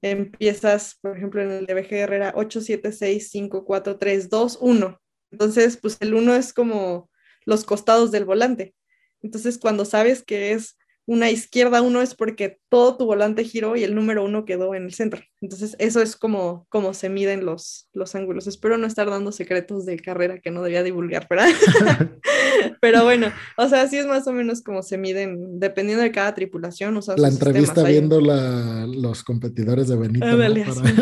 empiezas, por ejemplo, en el de BGR era 8, 7, 6, 5, 4, 3, 2, 1. Entonces, pues el 1 es como los costados del volante. Entonces, cuando sabes que es una izquierda uno es porque todo tu volante giró y el número uno quedó en el centro. Entonces, eso es como, como se miden los, los ángulos. Espero no estar dando secretos de carrera que no debía divulgar, ¿verdad? pero bueno, o sea, así es más o menos como se miden, dependiendo de cada tripulación. la entrevista viendo la, los competidores de Benito.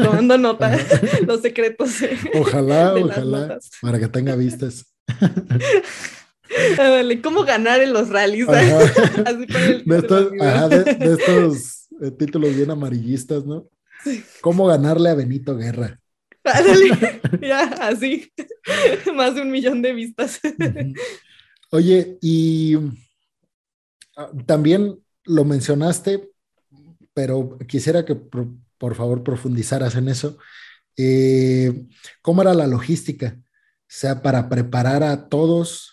tomando nota, los secretos. Ojalá, ojalá, para que tenga vistas. ¿Cómo ganar en los rallies? de, estos, eh, títulos bien amarillistas, ¿no? ¿Cómo ganarle a Benito Guerra? ya, así. Más de un millón de vistas. Oye, y ah, también lo mencionaste, pero quisiera que por, favor profundizaras en eso. Eh, ¿Cómo era la logística? O sea, para preparar a todos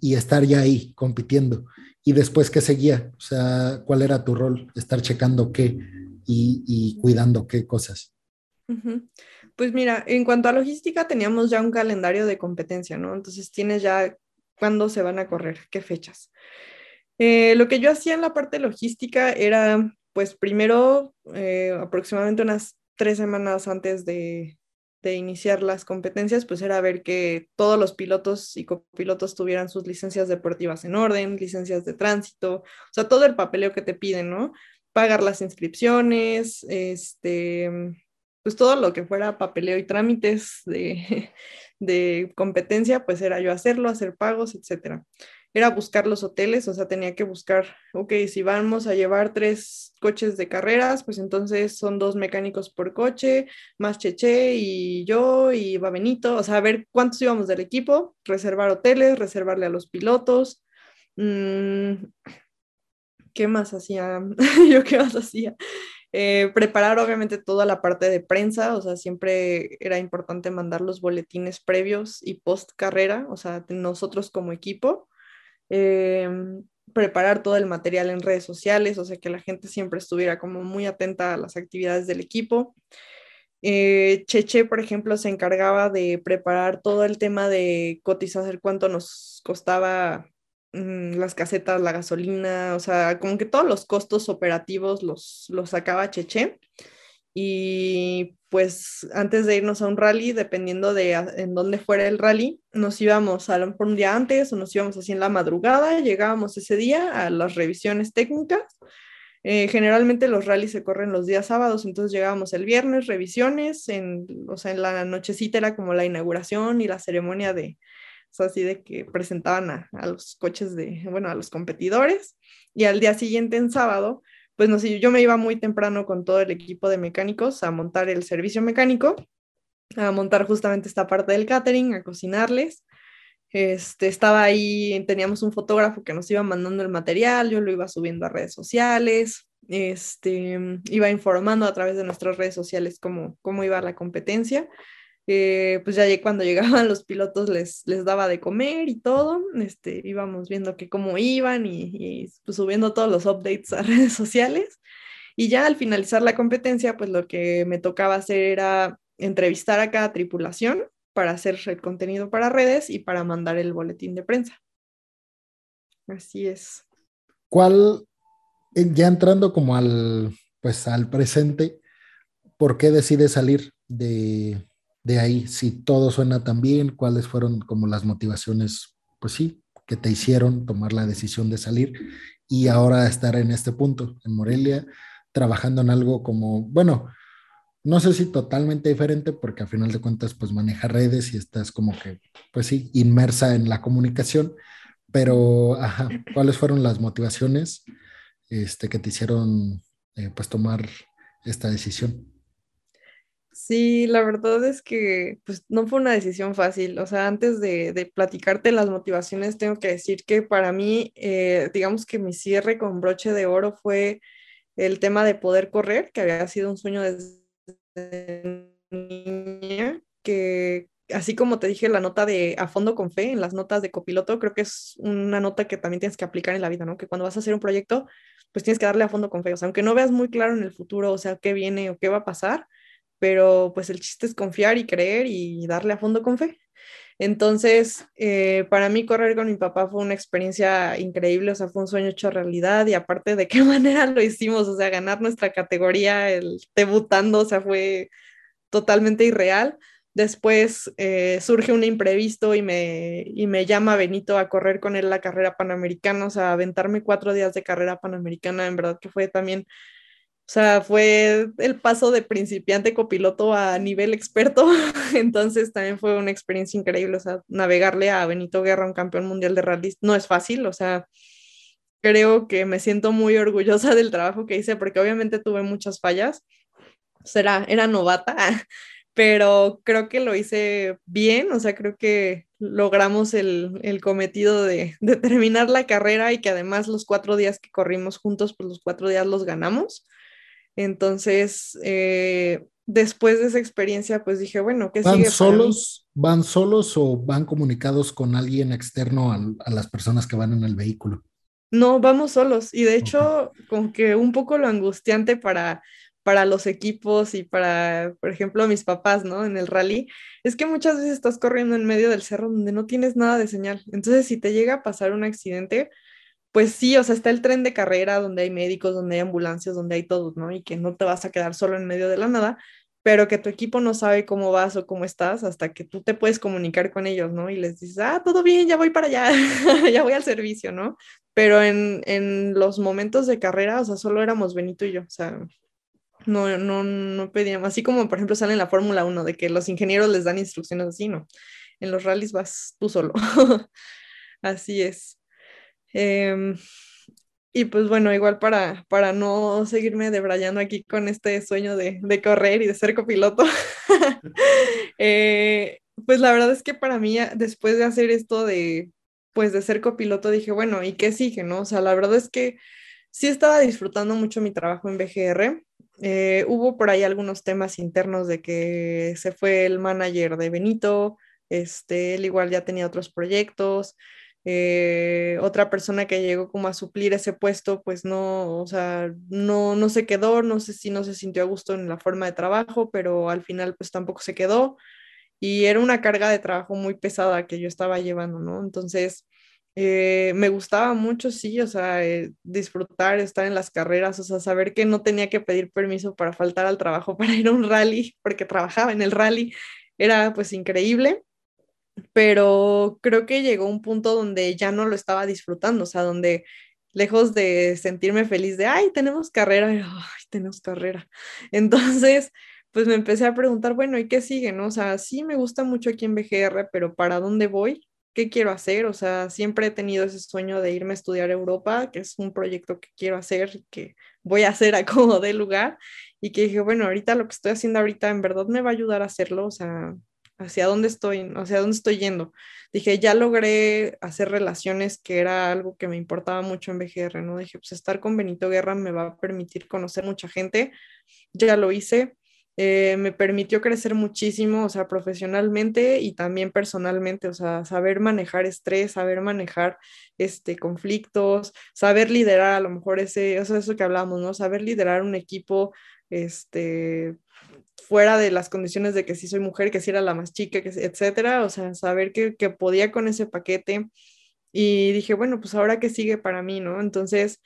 y, estar ya ahí compitiendo. Y después, ¿qué seguía? O sea, ¿cuál era tu rol? Estar checando qué y, cuidando qué cosas. Pues mira, en cuanto a logística, teníamos ya un calendario de competencia, ¿no? Entonces tienes ya cuándo se van a correr, qué fechas. Eh, lo que yo hacía en la parte logística era, pues primero, eh, aproximadamente unas tres semanas antes de, de iniciar las competencias, pues era ver que todos los pilotos y copilotos tuvieran sus licencias deportivas en orden, licencias de tránsito, o sea, todo el papeleo que te piden, ¿no? Pagar las inscripciones, este, pues todo lo que fuera papeleo y trámites de, de competencia, pues era yo hacerlo, hacer pagos, etcétera era buscar los hoteles, o sea, tenía que buscar, ok, si vamos a llevar tres coches de carreras, pues entonces son dos mecánicos por coche, más Cheche y yo y va Benito, o sea, a ver cuántos íbamos del equipo, reservar hoteles, reservarle a los pilotos. Mm, ¿Qué más hacía? yo qué más hacía. Eh, preparar obviamente toda la parte de prensa, o sea, siempre era importante mandar los boletines previos y post carrera, o sea, nosotros como equipo. Em, preparar todo el material en redes sociales, o sea, que la gente siempre estuviera como muy atenta a las actividades del equipo. Eh, Cheche, por ejemplo, se encargaba de preparar todo el tema de cotizar cuánto nos costaba mm, las casetas, la gasolina, o sea, como que todos los costos operativos los, los sacaba Cheche. Y pues antes de irnos a un rally, dependiendo de en dónde fuera el rally, nos íbamos a un día antes o nos íbamos así en la madrugada, llegábamos ese día a las revisiones técnicas. Eh, generalmente los rallies se corren los días sábados, entonces llegábamos el viernes, revisiones, en, o sea, en la nochecita era como la inauguración y la ceremonia de, o sea, así de que presentaban a, a los coches de, bueno, a los competidores, y al día siguiente en sábado, pues no sé, yo me iba muy temprano con todo el equipo de mecánicos a montar el servicio mecánico, a montar justamente esta parte del catering, a cocinarles. Este, estaba ahí, teníamos un fotógrafo que nos iba mandando el material, yo lo iba subiendo a redes sociales, este, iba informando a través de nuestras redes sociales cómo, cómo iba la competencia pues ya cuando llegaban los pilotos les, les daba de comer y todo, este, íbamos viendo que cómo iban y, pues, subiendo todos los updates a redes sociales. Y ya al finalizar la competencia, pues lo que me tocaba hacer era entrevistar a cada tripulación para hacer el contenido para redes y para mandar el boletín de prensa. Así es. ¿Cuál, ya entrando como al, pues al presente, por qué decides salir de, de ahí, si todo suena tan bien, cuáles fueron como las motivaciones, pues sí, que te hicieron tomar la decisión de salir y ahora estar en este punto, en Morelia, trabajando en algo como, bueno, no sé si totalmente diferente, porque a final de cuentas, pues maneja redes y estás como que, pues sí, inmersa en la comunicación, pero, ajá, ¿cuáles fueron las motivaciones este, que te hicieron, eh, pues, tomar esta decisión? Sí, la verdad es que pues no fue una decisión fácil. O sea, antes de, platicarte las motivaciones, tengo que decir que para mí, eh, digamos que mi cierre con broche de oro fue el tema de poder correr, que había sido un sueño desde niña, que así como te dije la nota de a fondo con fe, en las notas de copiloto, creo que es una nota que también tienes que aplicar en la vida, ¿no? Que cuando vas a hacer un proyecto, pues tienes que darle a fondo con fe. O sea, aunque no veas muy claro en el futuro, o sea, qué viene o qué va a pasar, pero pues el chiste es confiar y creer y darle a fondo con fe. Entonces, eh, para mí correr con mi papá fue una experiencia increíble, o sea, fue un sueño hecho realidad y aparte de qué manera lo hicimos, o sea, ganar nuestra categoría, el debutando, o sea, fue totalmente irreal. Después eh, surge un imprevisto y me, y me llama Benito a correr con él la carrera panamericana, o sea, aventarme cuatro días de carrera panamericana, en verdad que fue también o sea, fue el paso de principiante copiloto a nivel experto, entonces también fue una experiencia increíble, o sea, navegarle a Benito Guerra, un campeón mundial de rally, no es fácil, o sea, creo que me siento muy orgullosa del trabajo que hice porque obviamente tuve muchas fallas, o sea, era, novata, pero creo que lo hice bien, o sea, creo que logramos el, cometido de, de, terminar la carrera y que además los cuatro días que corrimos juntos, pues los cuatro días los ganamos. Entonces, eh, después de esa experiencia, pues dije, bueno, ¿qué ¿Van sigue? solos? ¿Van solos o van comunicados con alguien externo a, las personas que van en el vehículo? No, vamos solos. Y de hecho, como que un poco lo angustiante para, para los equipos y para, por ejemplo, mis papás, ¿no? En el rally, es que muchas veces estás corriendo en medio del cerro donde no tienes nada de señal. Entonces, si te llega a pasar un accidente, pues sí, o sea, está el tren de carrera donde hay médicos, donde hay ambulancias, donde hay todo, ¿no? Y que no te vas a quedar solo en medio de la nada, pero que tu equipo no sabe cómo vas o cómo estás hasta que tú te puedes comunicar con ellos, ¿no? Y les dices, ah, todo bien, ya voy para allá, ya voy al servicio, ¿no? Pero en, en los momentos de carrera, o sea, solo éramos Benito y yo, o sea, no, no, no pedíamos, así como por ejemplo sale en la Fórmula 1, de que los ingenieros les dan instrucciones así, ¿no? En los rallies vas tú solo. así es. Em, y pues bueno, igual para, para no seguirme debrayando aquí con este sueño de, de correr y de ser copiloto, eh, pues la verdad es que para mí, después de hacer esto de, pues de ser copiloto, dije, bueno, ¿y qué sigue, no? O sea, la verdad es que sí estaba disfrutando mucho mi trabajo en BGR. Eh, hubo por ahí algunos temas internos de que se fue el manager de Benito, este, él igual ya tenía otros proyectos, eh, otra persona que llegó como a suplir ese puesto, pues no, o sea, no, no se quedó, no sé si no se sintió a gusto en la forma de trabajo, pero al final pues tampoco se quedó y era una carga de trabajo muy pesada que yo estaba llevando, ¿no? Entonces, eh, me gustaba mucho, sí, o sea, eh, disfrutar, estar en las carreras, o sea, saber que no tenía que pedir permiso para faltar al trabajo, para ir a un rally, porque trabajaba en el rally, era pues increíble pero creo que llegó un punto donde ya no lo estaba disfrutando, o sea, donde lejos de sentirme feliz de, ay, tenemos carrera, ay, tenemos carrera. Entonces, pues me empecé a preguntar, bueno, ¿y qué sigue? No? O sea, sí me gusta mucho aquí en BGR, pero ¿para dónde voy? ¿Qué quiero hacer? O sea, siempre he tenido ese sueño de irme a estudiar Europa, que es un proyecto que quiero hacer, que voy a hacer a como de lugar, y que dije, bueno, ahorita lo que estoy haciendo ahorita en verdad me va a ayudar a hacerlo, o sea, hacia dónde estoy, hacia dónde estoy yendo. Dije, ya logré hacer relaciones, que era algo que me importaba mucho en BGR, ¿no? Dije, pues estar con Benito Guerra me va a permitir conocer mucha gente, ya lo hice, eh, me permitió crecer muchísimo, o sea, profesionalmente y también personalmente, o sea, saber manejar estrés, saber manejar este, conflictos, saber liderar a lo mejor ese, eso, eso que hablamos, ¿no? Saber liderar un equipo, este, fuera de las condiciones de que si soy mujer, que si era la más chica, que, etcétera, o sea, saber que, que podía con ese paquete. Y dije, bueno, pues ahora qué sigue para mí, ¿no? Entonces,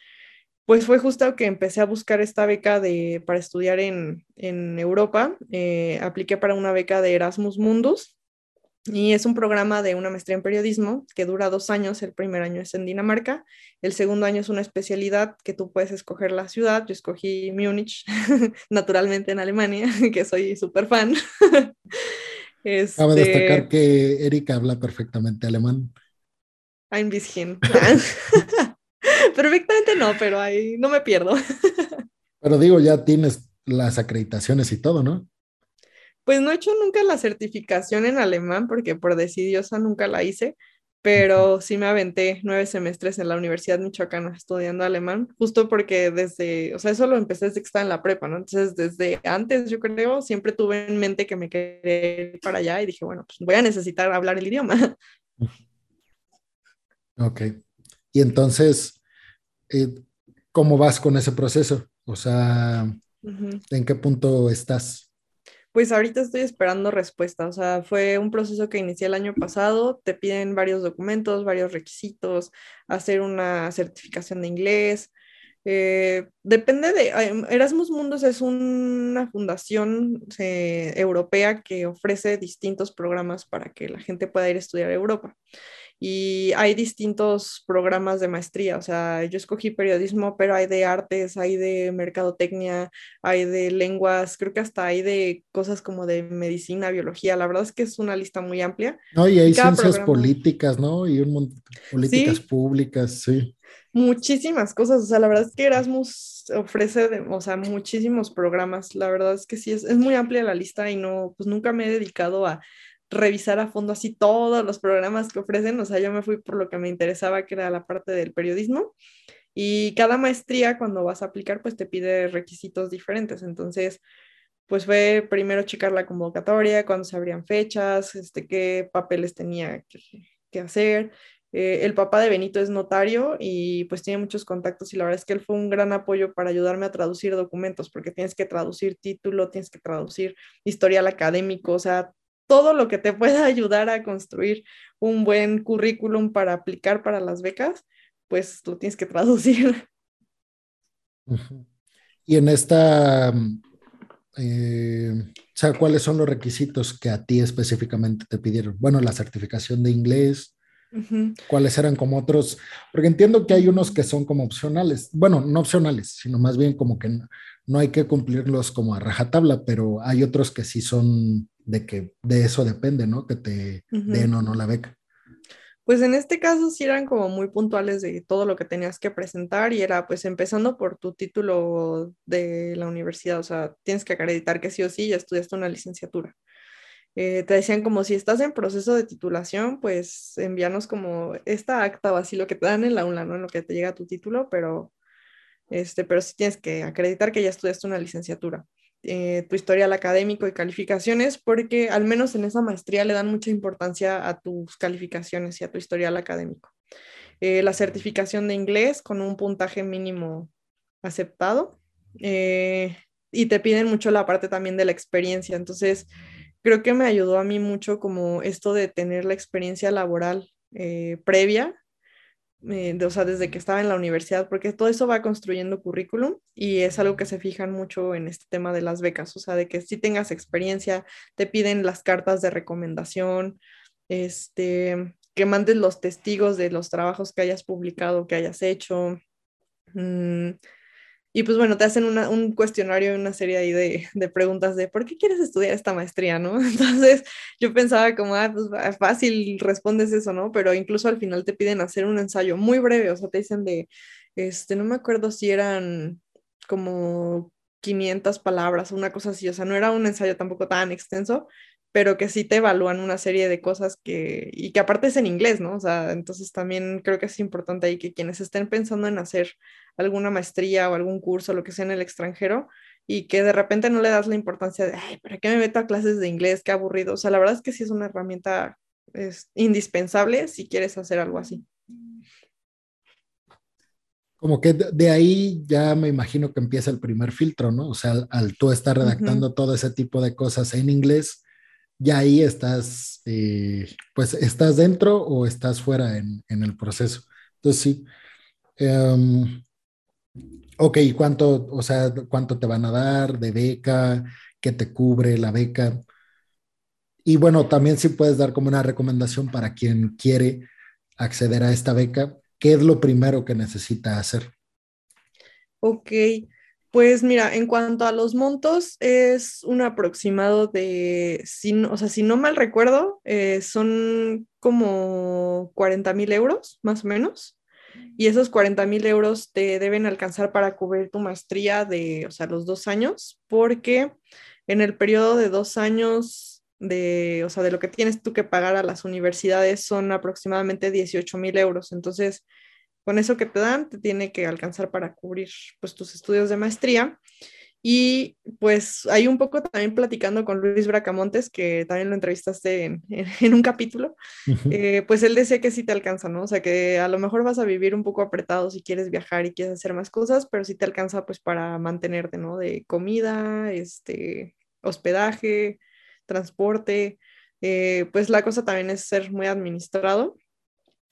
pues fue justo que empecé a buscar esta beca de, para estudiar en, en Europa. Eh, apliqué para una beca de Erasmus Mundus Y es un programa de una maestría en periodismo que dura dos años. El primer año es en Dinamarca, el segundo año es una especialidad que tú puedes escoger la ciudad. Yo escogí Múnich, naturalmente en Alemania, que soy súper fan. Cabe destacar este que Erika habla perfectamente alemán. Ein bisschen. Perfectamente no, pero ahí no me pierdo. pero digo, ya tienes las acreditaciones y todo, ¿no? Pues no he hecho nunca la certificación en alemán porque por decidiosa nunca la hice, pero sí me aventé nueve semestres en la Universidad Michoacana estudiando alemán, justo porque desde, o sea, eso lo empecé desde que estaba en la prepa, ¿no? Entonces, desde antes, yo creo, siempre tuve en mente que me quería ir para allá y dije, bueno, pues voy a necesitar hablar el idioma. Ok. Y entonces, eh, ¿cómo vas con ese proceso? O sea, ¿en qué punto estás? Pues ahorita estoy esperando respuesta, o sea, fue un proceso que inicié el año pasado, te piden varios documentos, varios requisitos, hacer una certificación de inglés. Eh, depende de, Erasmus Mundus es una fundación eh, europea que ofrece distintos programas para que la gente pueda ir a estudiar a Europa y hay distintos programas de maestría, o sea, yo escogí periodismo, pero hay de artes, hay de mercadotecnia, hay de lenguas, creo que hasta hay de cosas como de medicina, biología, la verdad es que es una lista muy amplia. No, y hay ciencias políticas, ¿no? Y un montón políticas públicas, sí. Muchísimas cosas, o sea, la verdad es que Erasmus ofrece, o sea, muchísimos programas, la verdad es que sí, es, es muy amplia la lista y no, pues nunca me he dedicado a revisar a fondo así todos los programas que ofrecen, o sea, yo me fui por lo que me interesaba, que era la parte del periodismo, y cada maestría cuando vas a aplicar, pues te pide requisitos diferentes, entonces, pues fue primero checar la convocatoria, cuándo se abrían fechas, este, qué papeles tenía que, hacer. Eh, el papá de Benito es notario y pues tiene muchos contactos y la verdad es que él fue un gran apoyo para ayudarme a traducir documentos, porque tienes que traducir título, tienes que traducir historial académico, o sea, todo lo que te pueda ayudar a construir un buen currículum para aplicar para las becas, pues lo tienes que traducir. Y en esta, eh, o sea, ¿cuáles son los requisitos que a ti específicamente te pidieron? Bueno, la certificación de inglés, ¿cuáles eran como otros? Porque entiendo que hay unos que son como opcionales, bueno, no opcionales, sino más bien como que no hay que cumplirlos como a rajatabla, pero hay otros que sí son de que de eso depende, ¿no? Que te den o no la beca. Pues en este caso sí eran como muy puntuales de todo lo que tenías que presentar y era pues empezando por tu título de la universidad, o sea, tienes que acreditar que sí o sí ya estudiaste una licenciatura. Eh, te decían como si estás en proceso de titulación, pues envíanos como esta acta o así lo que te dan en la UNLA, ¿no? En lo que te llega tu título, pero, este, pero sí tienes que acreditar que ya estudiaste una licenciatura. Eh, tu historial académico y calificaciones, porque al menos en esa maestría le dan mucha importancia a tus calificaciones y a tu historial académico. Eh, la certificación de inglés con un puntaje mínimo aceptado eh, y te piden mucho la parte también de la experiencia. Entonces, creo que me ayudó a mí mucho como esto de tener la experiencia laboral previa eh, o sea, desde que estaba en la universidad, porque todo eso va construyendo currículum y es algo que se fijan mucho en este tema de las becas, o sea, de que si tengas experiencia, te piden las cartas de recomendación, este, que mandes los testigos de los trabajos que hayas publicado, que hayas hecho. Mm, y pues bueno, te hacen un cuestionario, una serie ahí de, de, preguntas de ¿por qué quieres estudiar esta maestría, no? Entonces yo pensaba como, ah, pues fácil, respondes eso, ¿no? Pero incluso al final te piden hacer un ensayo muy breve, o sea, te dicen de, este, no me acuerdo si eran como 500 palabras, una cosa así, o sea, no era un ensayo tampoco tan extenso, pero que sí te evalúan una serie de cosas que, y que aparte es en inglés, ¿no? O sea, entonces también creo que es importante ahí que quienes estén pensando en hacer alguna maestría o algún curso, lo que sea en el extranjero, y que de repente no le das la importancia de, ay, ¿para qué me meto a clases de inglés? Qué aburrido. O sea, la verdad es que sí es una herramienta es indispensable si quieres hacer algo así. Como que de ahí ya me imagino que empieza el primer filtro, ¿no? O sea, al, tú estar redactando todo ese tipo de cosas en inglés, ya ahí estás, eh, pues estás dentro o estás fuera en, el proceso. Entonces sí. Em, ok, ¿cuánto, o sea, cuánto te van a dar de beca? ¿Qué te cubre la beca? Y bueno, también si puedes dar como una recomendación para quien quiere acceder a esta beca, ¿qué es lo primero que necesita hacer? Ok, pues mira, en cuanto a los montos, es un aproximado de, si o sea, si no mal recuerdo, eh, son como 40 mil euros, más o menos. Y esos 40 mil euros te deben alcanzar para cubrir tu maestría de, o sea, los dos años, porque en el periodo de dos años de, o sea, de lo que tienes tú que pagar a las universidades son aproximadamente 18 mil euros. Entonces, con eso que te dan, te tiene que alcanzar para cubrir pues, tus estudios de maestría. Y pues ahí un poco también platicando con Luis Bracamontes, que también lo entrevistaste en, en, un capítulo, eh, pues él decía que sí te alcanza, ¿no? O sea, que a lo mejor vas a vivir un poco apretado si quieres viajar y quieres hacer más cosas, pero sí te alcanza pues para mantenerte, ¿no? De comida, este, hospedaje, transporte, eh, pues la cosa también es ser muy administrado.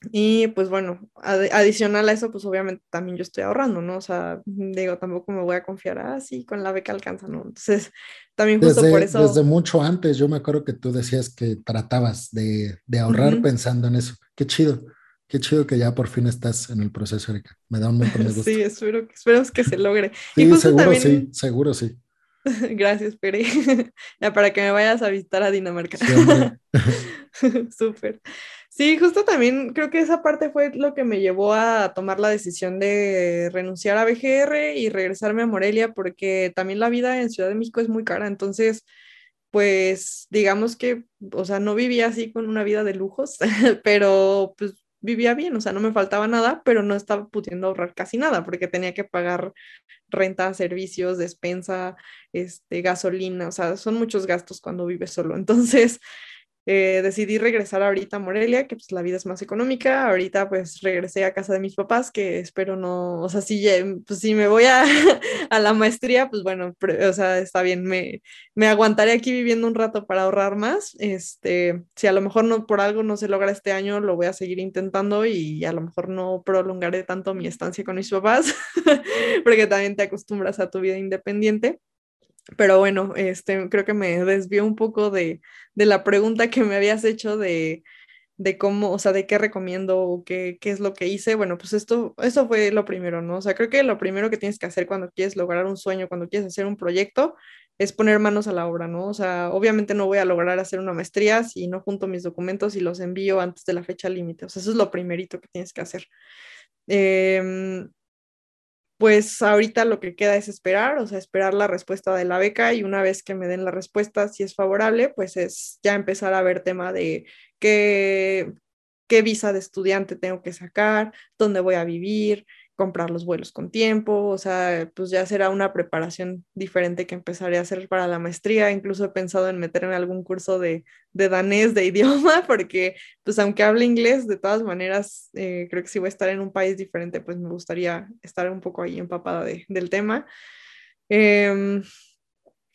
Y pues bueno, adicional a eso, pues obviamente también yo estoy ahorrando, ¿no? O sea, digo, tampoco me voy a confiar así con la beca alcanza, ¿no? Entonces, también justo por eso. Desde mucho antes, yo me acuerdo que tú decías que tratabas de, de ahorrar pensando en eso. Qué chido, qué chido que ya por fin estás en el proceso, Erika. Me da un montón de gusto. sí, espero, esperemos que se logre. sí, seguro sí, seguro sí. Gracias, Pere. ya para que me vayas a visitar a Dinamarca. Súper. Sí, justo también creo que esa parte fue lo que me llevó a tomar la decisión de renunciar a BGR y regresarme a Morelia, porque también la vida en Ciudad de México es muy cara. Entonces, pues digamos que, o sea, no vivía así con una vida de lujos, pero pues vivía bien, o sea, no me faltaba nada, pero no estaba pudiendo ahorrar casi nada porque tenía que pagar renta, servicios, despensa, este, gasolina, o sea, son muchos gastos cuando vives solo. Entonces, eh, decidí regresar ahorita a Morelia, que pues la vida es más económica. Ahorita pues regresé a casa de mis papás, que espero no, o sea, si, pues, si me voy a, a la maestría, pues bueno, o sea, está bien, me, me aguantaré aquí viviendo un rato para ahorrar más. Este, si a lo mejor no por algo no se logra este año, lo voy a seguir intentando y a lo mejor no prolongaré tanto mi estancia con mis papás, porque también te acostumbras a tu vida independiente. Pero bueno, este, creo que me desvió un poco de, la pregunta que me habías hecho de, cómo, o sea, de qué recomiendo o qué, qué, es lo que hice. Bueno, pues esto, eso fue lo primero, ¿no? O sea, creo que lo primero que tienes que hacer cuando quieres lograr un sueño, cuando quieres hacer un proyecto, es poner manos a la obra, ¿no? O sea, obviamente no voy a lograr hacer una maestría si no junto mis documentos y los envío antes de la fecha límite. O sea, eso es lo primerito que tienes que hacer. Eh, pues ahorita lo que queda es esperar, o sea, esperar la respuesta de la beca y una vez que me den la respuesta, si es favorable, pues es ya empezar a ver tema de qué, qué visa de estudiante tengo que sacar, dónde voy a vivir, comprar los vuelos con tiempo, o sea, pues ya será una preparación diferente que empezaré a hacer para la maestría. Incluso he pensado en meterme en algún curso de, de danés, de idioma, porque pues aunque hable inglés, de todas maneras, eh, creo que si voy a estar en un país diferente, pues me gustaría estar un poco ahí empapada de, del tema. Em,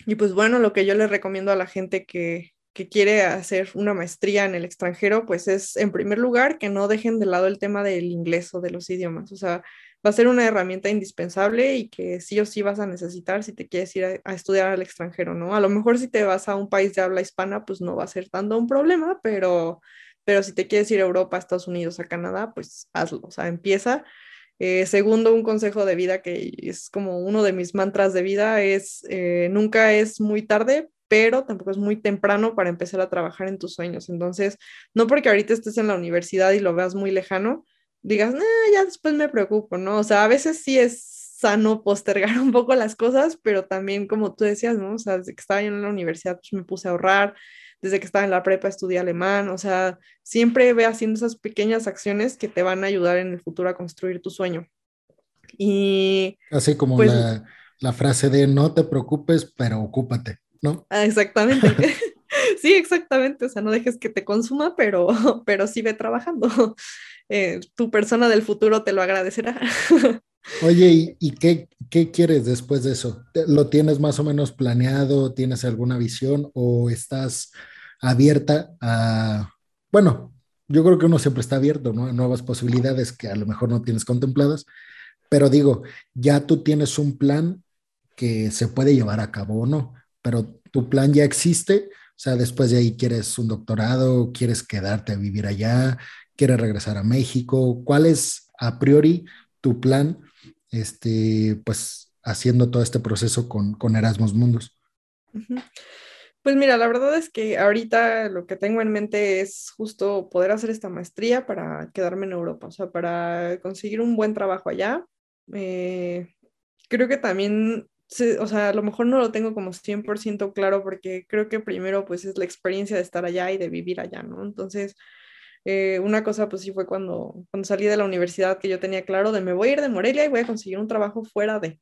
y pues bueno, lo que yo les recomiendo a la gente que, que quiere hacer una maestría en el extranjero, pues es en primer lugar que no dejen de lado el tema del inglés o de los idiomas. O sea, va a ser una herramienta indispensable y que sí o sí vas a necesitar si te quieres ir a, estudiar al extranjero, ¿no? A lo mejor si te vas a un país de habla hispana, pues no va a ser tanto un problema, pero, pero si te quieres ir a Europa, a Estados Unidos, a Canadá, pues hazlo, o sea, empieza. Eh, segundo, un consejo de vida que es como uno de mis mantras de vida es, eh, nunca es muy tarde, pero tampoco es muy temprano para empezar a trabajar en tus sueños. Entonces, no porque ahorita estés en la universidad y lo veas muy lejano, digas, nah, ya después me preocupo, ¿no? O sea, a veces sí es sano postergar un poco las cosas, pero también como tú decías, ¿no? O sea, desde que estaba en la universidad, pues me puse a ahorrar, desde que estaba en la prepa estudié alemán, o sea, siempre ve haciendo esas pequeñas acciones que te van a ayudar en el futuro a construir tu sueño. Y... Así como pues la, la frase de no te preocupes, pero ocúpate, ¿no? Ah, exactamente. sí, exactamente, o sea, no dejes que te consuma, pero, pero sí ve trabajando. Eh, tu persona del futuro te lo agradecerá. Oye, ¿y, qué, qué, quieres después de eso? ¿Lo tienes más o menos planeado? ¿Tienes alguna visión o estás abierta a, bueno, yo creo que uno siempre está abierto a nuevas posibilidades que a lo mejor no tienes contempladas, pero digo, ya tú tienes un plan que se puede llevar a cabo o no, pero tu plan ya existe O sea, después de ahí quieres un doctorado, quieres quedarte a vivir allá, quieres regresar a México. ¿Cuál es a priori tu plan, este, pues, haciendo todo este proceso con, con Erasmus Mundus? Pues mira, la verdad es que ahorita lo que tengo en mente es justo poder hacer esta maestría para quedarme en Europa, o sea, para conseguir un buen trabajo allá. Eh, creo que también, o sea, a lo mejor no lo tengo como 100% claro porque creo que primero pues es la experiencia de estar allá y de vivir allá, ¿no? Entonces, eh, una cosa pues sí fue cuando, cuando salí de la universidad que yo tenía claro de me voy a ir de Morelia y voy a conseguir un trabajo fuera de.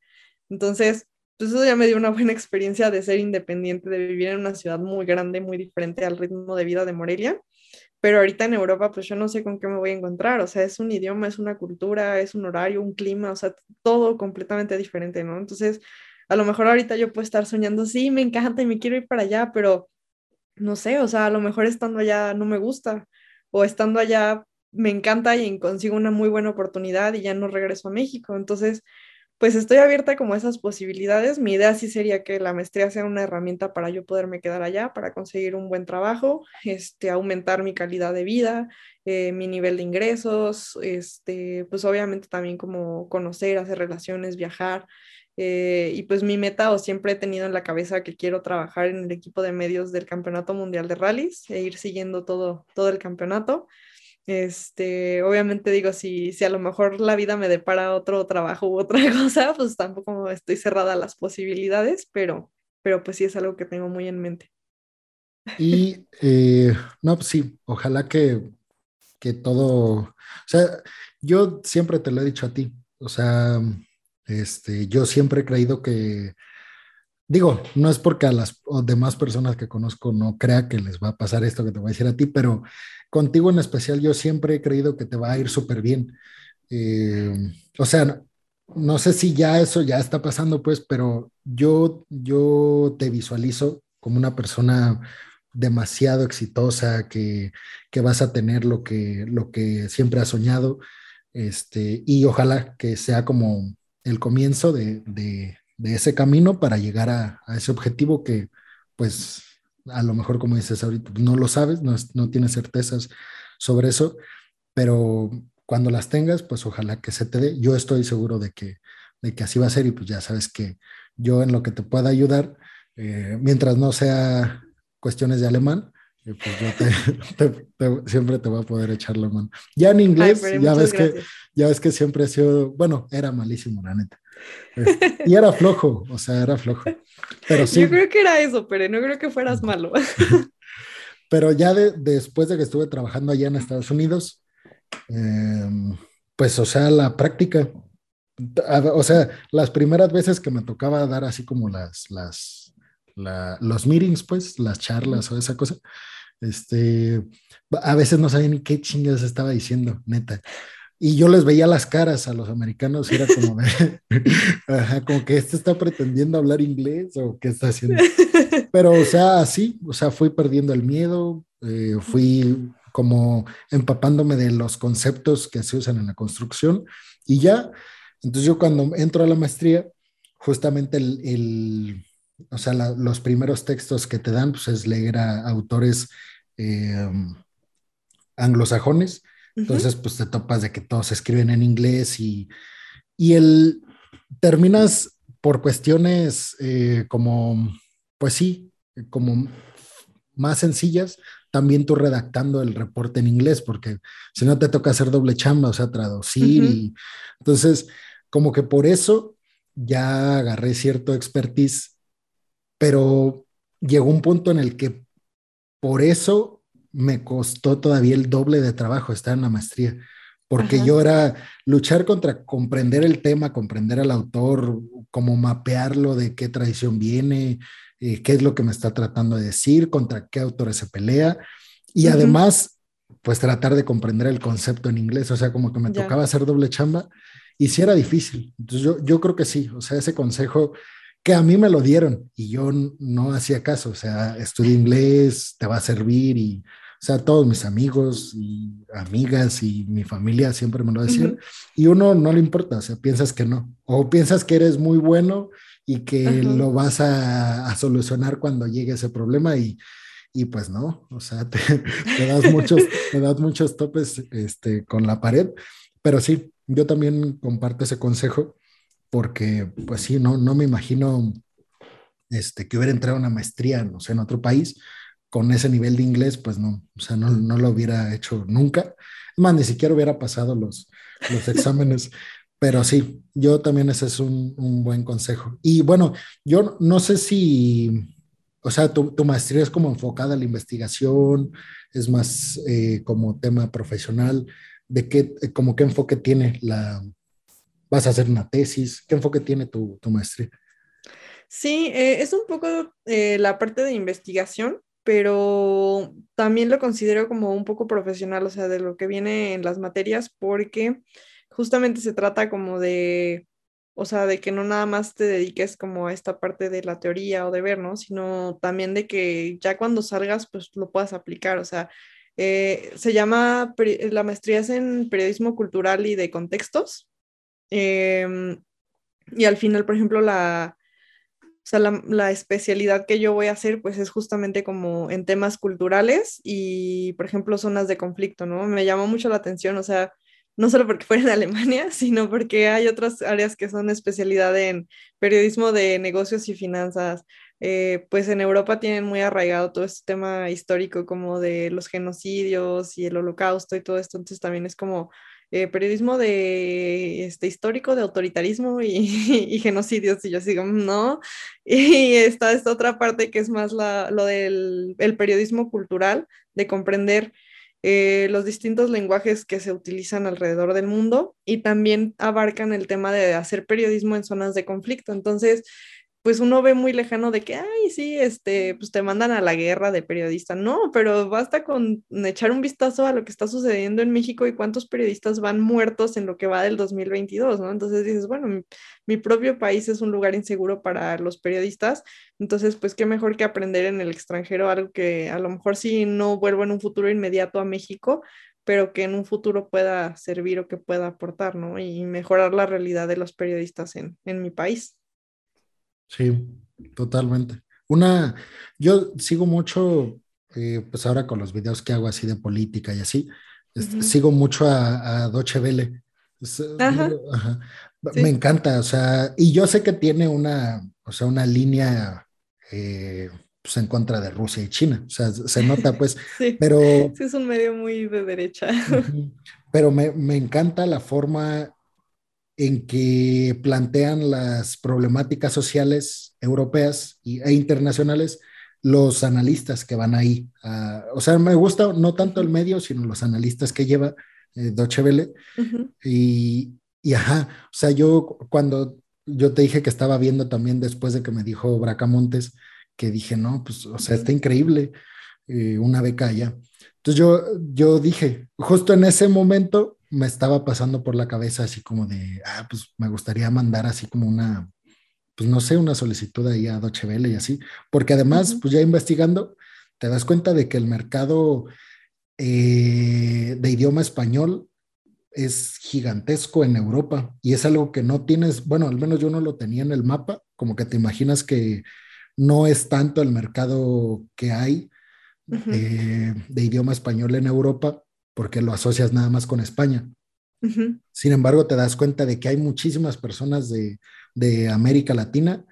Entonces, pues eso ya me dio una buena experiencia de ser independiente, de vivir en una ciudad muy grande, muy diferente al ritmo de vida de Morelia. Pero ahorita en Europa, pues yo no sé con qué me voy a encontrar. O sea, es un idioma, es una cultura, es un horario, un clima, o sea, todo completamente diferente, ¿no? Entonces, a lo mejor ahorita yo puedo estar soñando, sí, me encanta y me quiero ir para allá, pero no sé, o sea, a lo mejor estando allá no me gusta, o estando allá me encanta y consigo una muy buena oportunidad y ya no regreso a México. Entonces, pues estoy abierta como a esas posibilidades. Mi idea sí sería que la maestría sea una herramienta para yo poderme quedar allá, para conseguir un buen trabajo, este, aumentar mi calidad de vida, eh, mi nivel de ingresos, este, pues obviamente también como conocer, hacer relaciones, viajar. Eh, y pues mi meta o siempre he tenido en la cabeza que quiero trabajar en el equipo de medios del Campeonato Mundial de Rallys e ir siguiendo todo, todo el campeonato. Este, obviamente digo, si, si a lo mejor la vida me depara otro trabajo u otra cosa, pues tampoco estoy cerrada a las posibilidades, pero, pero pues sí es algo que tengo muy en mente. Y eh, no, pues sí, ojalá que, que todo, o sea, yo siempre te lo he dicho a ti, o sea, este, yo siempre he creído que Digo, no es porque a las demás personas que conozco no crea que les va a pasar esto que te voy a decir a ti, pero contigo en especial yo siempre he creído que te va a ir súper bien. Eh, o sea, no sé si ya eso ya está pasando, pues, pero yo, yo te visualizo como una persona demasiado exitosa, que, que vas a tener lo que, lo que siempre has soñado, este, y ojalá que sea como el comienzo de, de ese camino para llegar a, ese objetivo que, pues, a lo mejor, como dices ahorita, no lo sabes, no, no tienes certezas sobre eso, pero cuando las tengas, pues ojalá que se te dé. Yo estoy seguro de que, de que así va a ser y pues ya sabes que yo en lo que te pueda ayudar, eh, mientras no sea cuestiones de alemán, eh, pues yo siempre te voy a poder echar la mano. Ya en inglés, ya, ves que, ya ves que siempre he sido, bueno, era malísimo, la neta. Y era flojo, o sea, era flojo. Pero sí. Yo creo que era eso, pero no creo que fueras malo. Pero ya después de que estuve trabajando allá en Estados Unidos, em, pues, o sea, la práctica, o sea, las primeras veces que me tocaba dar así como las, las, los meetings, pues, las charlas o esa cosa, este, a veces no sabía ni qué chingas estaba diciendo, neta. Y yo les veía las caras a los americanos y era como como que este está pretendiendo hablar inglés o qué está haciendo. Pero, o sea, así, o sea, fui perdiendo el miedo, eh, fui como empapándome de los conceptos que se usan en la construcción y ya. Entonces yo cuando entro a la maestría, justamente el, o sea, los primeros textos que te dan, pues es leer a autores eh, anglosajones entonces, pues te topas de que todos escriben en inglés y, y el, terminas por cuestiones eh, como, pues sí, como más sencillas, también tú redactando el reporte en inglés, porque si no te toca hacer doble chamba, o sea, traducir. y, entonces, como que por eso ya agarré cierto expertise, pero llegó un punto en el que por eso me costó todavía el doble de trabajo estar en la maestría, porque yo era luchar contra comprender el tema, comprender al autor, cómo mapearlo, de qué tradición viene, eh, qué es lo que me está tratando de decir, contra qué autores se pelea, y además, pues tratar de comprender el concepto en inglés, o sea, como que me tocaba hacer doble chamba, y sí era difícil. Entonces yo, yo creo que sí, o sea, ese consejo que a mí me lo dieron y yo no hacía caso, o sea, estudia inglés, te va a servir y o sea, todos mis amigos y amigas y mi familia siempre me lo decían. Y uno no le importa, o sea, piensas que no. O piensas que eres muy bueno y que lo vas a, solucionar cuando llegue ese problema. Y, y pues no, o sea, te, das, muchos, te das muchos topes este, con la pared, pero sí, yo también comparto ese consejo porque pues sí, no, no me imagino este, que hubiera entrado a una maestría, no sé, en otro país con ese nivel de inglés, pues no, o sea, no, no lo hubiera hecho nunca. Más, ni siquiera hubiera pasado los, los exámenes. Pero sí, yo también ese es un, un, buen consejo. Y bueno, yo no sé si, o sea, tu, tu maestría es como enfocada a la investigación, es más eh, como tema profesional. ¿De qué, como qué enfoque tiene la, vas a hacer una tesis? ¿Qué enfoque tiene tu, tu maestría? Sí, eh, es un poco eh, la parte de investigación, pero también lo considero como un poco profesional, o sea, de lo que viene en las materias, porque justamente se trata como de, o sea, de que no nada más te dediques como a esta parte de la teoría o de ver, ¿no? Sino también de que ya cuando salgas, pues lo puedas aplicar, o sea, eh, se llama, la maestría es en periodismo cultural y de contextos. Em, y al final, por ejemplo, la, o sea, la, especialidad que yo voy a hacer, pues es justamente como en temas culturales y, por ejemplo, zonas de conflicto, ¿no? Me llamó mucho la atención, o sea, no solo porque fuera en Alemania, sino porque hay otras áreas que son especialidad en periodismo de negocios y finanzas. Eh, pues en Europa tienen muy arraigado todo este tema histórico como de los genocidios y el holocausto y todo esto, entonces también es como eh, periodismo de este, histórico de autoritarismo y, genocidios, y yo sigo, no. Y está esta otra parte que es más la, lo del el periodismo cultural, de comprender eh, los distintos lenguajes que se utilizan alrededor del mundo y también abarcan el tema de hacer periodismo en zonas de conflicto. Entonces, pues uno ve muy lejano de que, ay, sí, este, pues te mandan a la guerra de periodista. No, pero basta con echar un vistazo a lo que está sucediendo en México y cuántos periodistas van muertos en lo que va del 2022, ¿no? Entonces dices, bueno, mi, propio país es un lugar inseguro para los periodistas, entonces, pues qué mejor que aprender en el extranjero algo que a lo mejor sí no vuelvo en un futuro inmediato a México, pero que en un futuro pueda servir o que pueda aportar, ¿no? Y mejorar la realidad de los periodistas en, en mi país. Sí, totalmente. Una, yo sigo mucho, eh, pues ahora con los videos que hago así de política y así, sigo mucho a, a Doche Vele. Me encanta, o sea, y yo sé que tiene una, o sea, una línea eh, pues en contra de Rusia y China, o sea, se nota pues, pero... Sí, es un medio muy de derecha. pero me, me encanta la forma en que plantean las problemáticas sociales europeas e internacionales los analistas que van ahí. o sea, me gusta no tanto el medio, sino los analistas que lleva eh, Deutsche Welle. y, y, ajá, o sea, yo cuando yo te dije que estaba viendo también después de que me dijo Bracamontes, que dije, no, pues, o sea, está increíble eh, una beca allá. Entonces yo, yo dije, justo en ese momento, me estaba pasando por la cabeza así como de, ah, pues me gustaría mandar así como una, pues no sé, una solicitud ahí a Deutsche Welle y así, porque además, pues ya investigando, te das cuenta de que el mercado eh, de idioma español es gigantesco en Europa y es algo que no tienes, bueno, al menos yo no lo tenía en el mapa, como que te imaginas que no es tanto el mercado que hay eh, de idioma español en Europa porque lo asocias nada más con España. Sin embargo, te das cuenta de que hay muchísimas personas de, América Latina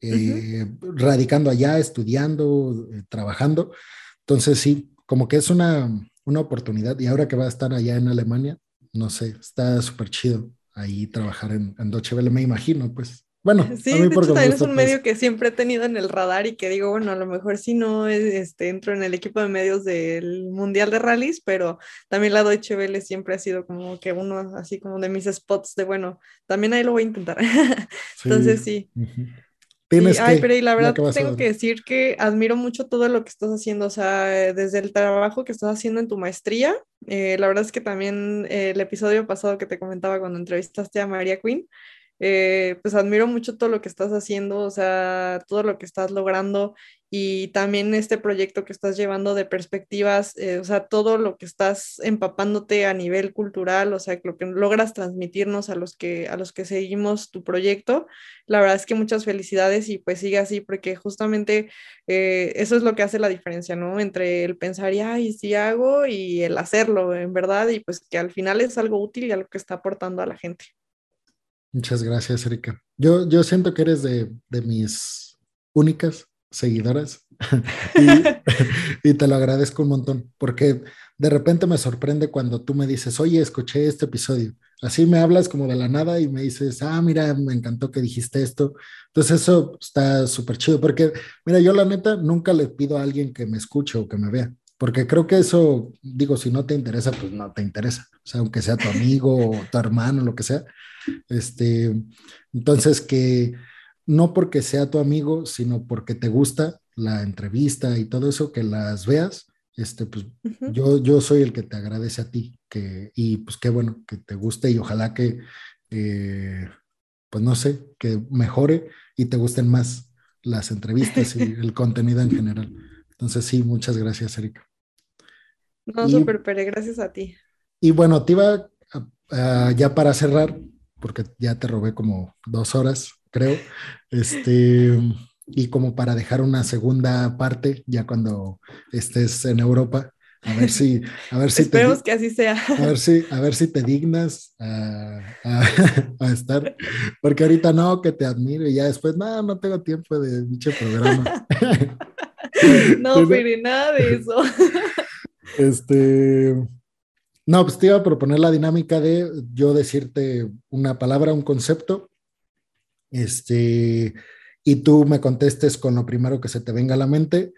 eh, radicando allá, estudiando, eh, trabajando. Entonces, sí, como que es una, oportunidad. Y ahora que va a estar allá en Alemania, no sé, está súper chido ahí trabajar en, en Deutsche Welle, me imagino, pues. Bueno, sí, de hecho también es un medio que siempre he tenido en el radar y que digo, bueno, a lo mejor si no este, entro en el equipo de medios del Mundial de Rallys, pero también la Deutsche Welle siempre ha sido como que uno así como de mis spots de, bueno, también ahí lo voy a intentar. Entonces sí. ay, pero y la verdad tengo que decir que admiro mucho todo lo que estás haciendo, o sea, desde el trabajo que estás haciendo en tu maestría, eh, la verdad es que también eh, el episodio pasado que te comentaba cuando entrevistaste a María Quinn, eh, pues admiro mucho todo lo que estás haciendo, o sea, todo lo que estás logrando y también este proyecto que estás llevando de perspectivas, eh, o sea, todo lo que estás empapándote a nivel cultural, o sea, lo que logras transmitirnos a los que, a los que seguimos tu proyecto. La verdad es que muchas felicidades y pues sigue así, porque justamente eh, eso es lo que hace la diferencia, ¿no? Entre el pensar, y sí hago y el hacerlo, en verdad, y pues que al final es algo útil y algo que está aportando a la gente. Muchas gracias, Erika. Yo, yo siento que eres de, mis únicas seguidoras y, te lo agradezco un montón porque de repente me sorprende cuando tú me dices, oye, escuché este episodio. Así me hablas como de la nada y me dices, ah, mira, me encantó que dijiste esto. Entonces eso está súper chido porque, mira, yo la neta nunca le pido a alguien que me escuche o que me vea. Porque creo que eso, digo, si no te interesa, pues no te interesa. O sea, aunque sea tu amigo o tu hermano, lo que sea, este, entonces que no porque sea tu amigo, sino porque te gusta la entrevista y todo eso, que las veas, este, pues yo, yo soy el que te agradece a ti, que, y pues qué bueno que te guste y ojalá que, eh, pues no sé, que mejore y te gusten más las entrevistas y el contenido en general. Entonces sí, muchas gracias, Erika. No, súper, pero gracias a ti. Y bueno, te iba ya para cerrar, porque ya te robé como dos horas, creo. Este, y como para dejar una segunda parte, ya cuando estés en Europa, a ver si, a ver si Esperemos que así sea. A ver si, a ver si te dignas a, estar, porque ahorita no, que te admiro y ya después, no, no tengo tiempo de dicho programa. no, pero nada de eso. Este, no, pues te iba a proponer la dinámica de yo decirte una palabra, un concepto, este, y tú me contestes con lo primero que se te venga a la mente.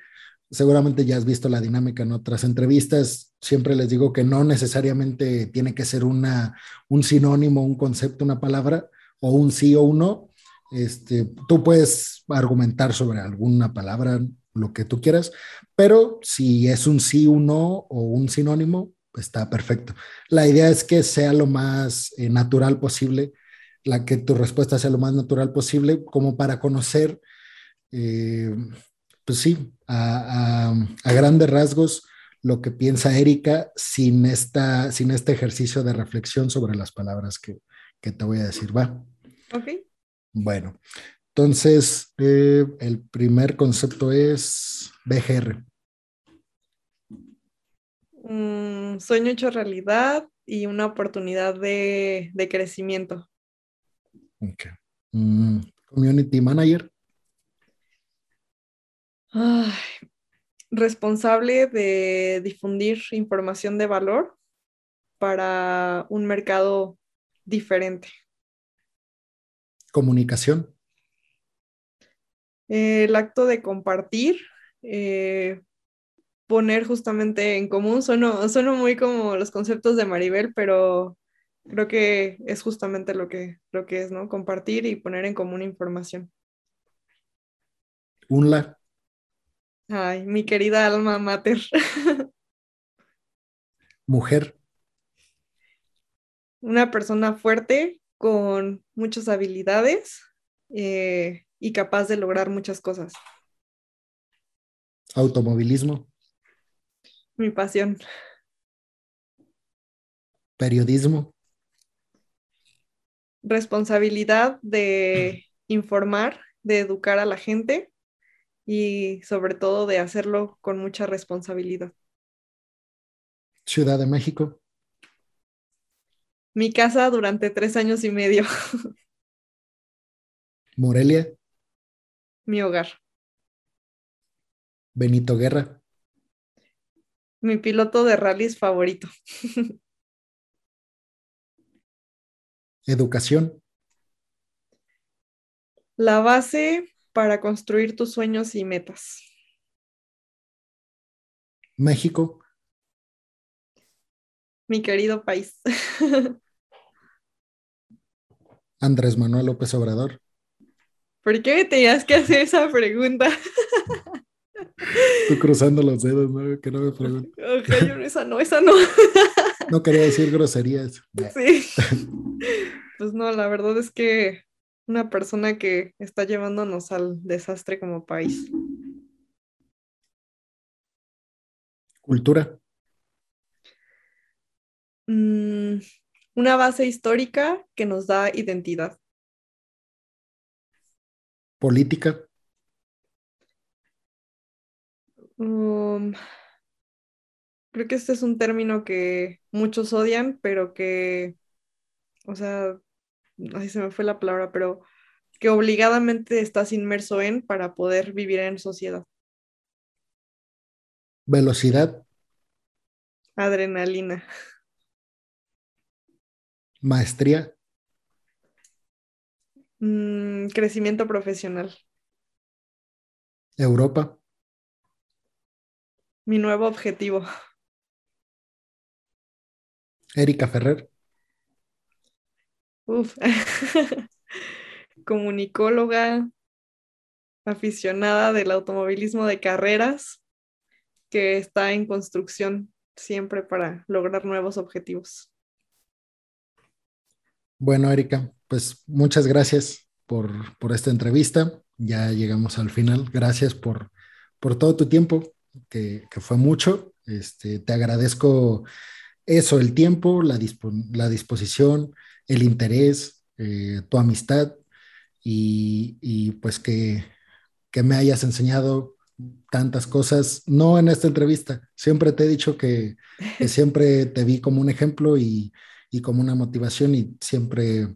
Seguramente ya has visto la dinámica en otras entrevistas. Siempre les digo que no necesariamente tiene que ser una, un sinónimo, un concepto, una palabra, o un sí o un no. Este, tú puedes argumentar sobre alguna palabra, lo que tú quieras, pero si es un sí, un no o un sinónimo, está perfecto. La idea es que sea lo más eh, natural posible, la que tu respuesta sea lo más natural posible, como para conocer, eh, pues sí, a, grandes rasgos lo que piensa Erika sin, esta, sin este ejercicio de reflexión sobre las palabras que, que te voy a decir. ¿Va? Ok. Bueno, entonces eh, el primer concepto es BGR. Un sueño hecho realidad y una oportunidad de, crecimiento. Mm, community manager. responsable de difundir información de valor para un mercado diferente. Comunicación. el acto de compartir eh, poner justamente en común. Sueno, sueno muy como los conceptos de Maribel, pero creo que es justamente lo que, lo que es, ¿no? Compartir y poner en común información. Un la. Ay, mi querida alma mater. Mujer. Una persona fuerte con muchas habilidades eh, y capaz de lograr muchas cosas. Automovilismo. Mi pasión. Periodismo. Responsabilidad de informar, de educar a la gente y sobre todo de hacerlo con mucha responsabilidad. Ciudad de México. Mi casa durante tres años y medio. Morelia. Mi hogar. Benito Guerra. Mi piloto de rallies favorito. Educación. La base para construir tus sueños y metas. México. Mi querido país. Andrés Manuel López Obrador. ¿Por qué me tenías que hacer esa pregunta? Tú cruzando los dedos, ¿no? Que no me preguntes. Ok, esa no, esa no. No quería decir groserías. Sí. Pues no, la verdad es que una persona que está llevándonos al desastre como país. Cultura. Mm, una base histórica que nos da identidad. Política. Um, creo que este es un término que muchos odian, pero que, o sea, así se me fue la palabra, pero que obligadamente estás inmerso en para poder vivir en sociedad. Velocidad. Adrenalina. Maestría. Mm, crecimiento profesional. Europa. Mi nuevo objetivo. Erika Ferrer. Uf. Comunicóloga, aficionada del automovilismo de carreras, que está en construcción siempre para lograr nuevos objetivos. Bueno, Erika, pues muchas gracias por, esta entrevista. Ya llegamos al final. Gracias por, por todo tu tiempo, que, fue mucho. Este, te agradezco eso, el tiempo, la, la disposición, el interés, eh, tu amistad y, pues que, me hayas enseñado tantas cosas, no en esta entrevista, siempre te he dicho que, siempre te vi como un ejemplo y, como una motivación y siempre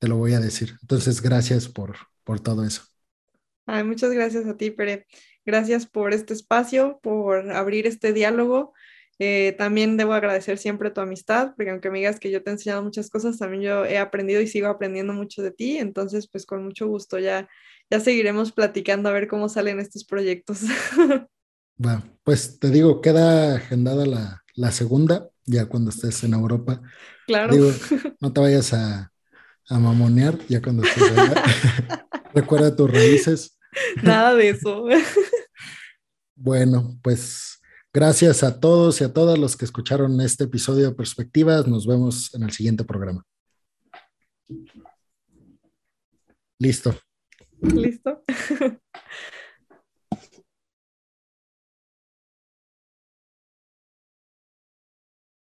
te lo voy a decir. Entonces, gracias por, por todo eso. muchas gracias a ti, Pere. Gracias por este espacio, por abrir este diálogo eh, también debo agradecer siempre tu amistad, porque aunque me digas que yo te he enseñado muchas cosas, también yo he aprendido y sigo aprendiendo mucho de ti. Entonces, pues con mucho gusto ya, ya seguiremos platicando a ver cómo salen estos proyectos. Bueno, pues te digo, queda agendada la, segunda, ya cuando estés en Europa. Claro. no te vayas a, a mamonear ya cuando estés allá. Recuerda tus raíces. Nada de eso. bueno, pues Gracias a todos y a todas los que escucharon este episodio de Perspectivas. Nos vemos en el siguiente programa. Listo. Listo.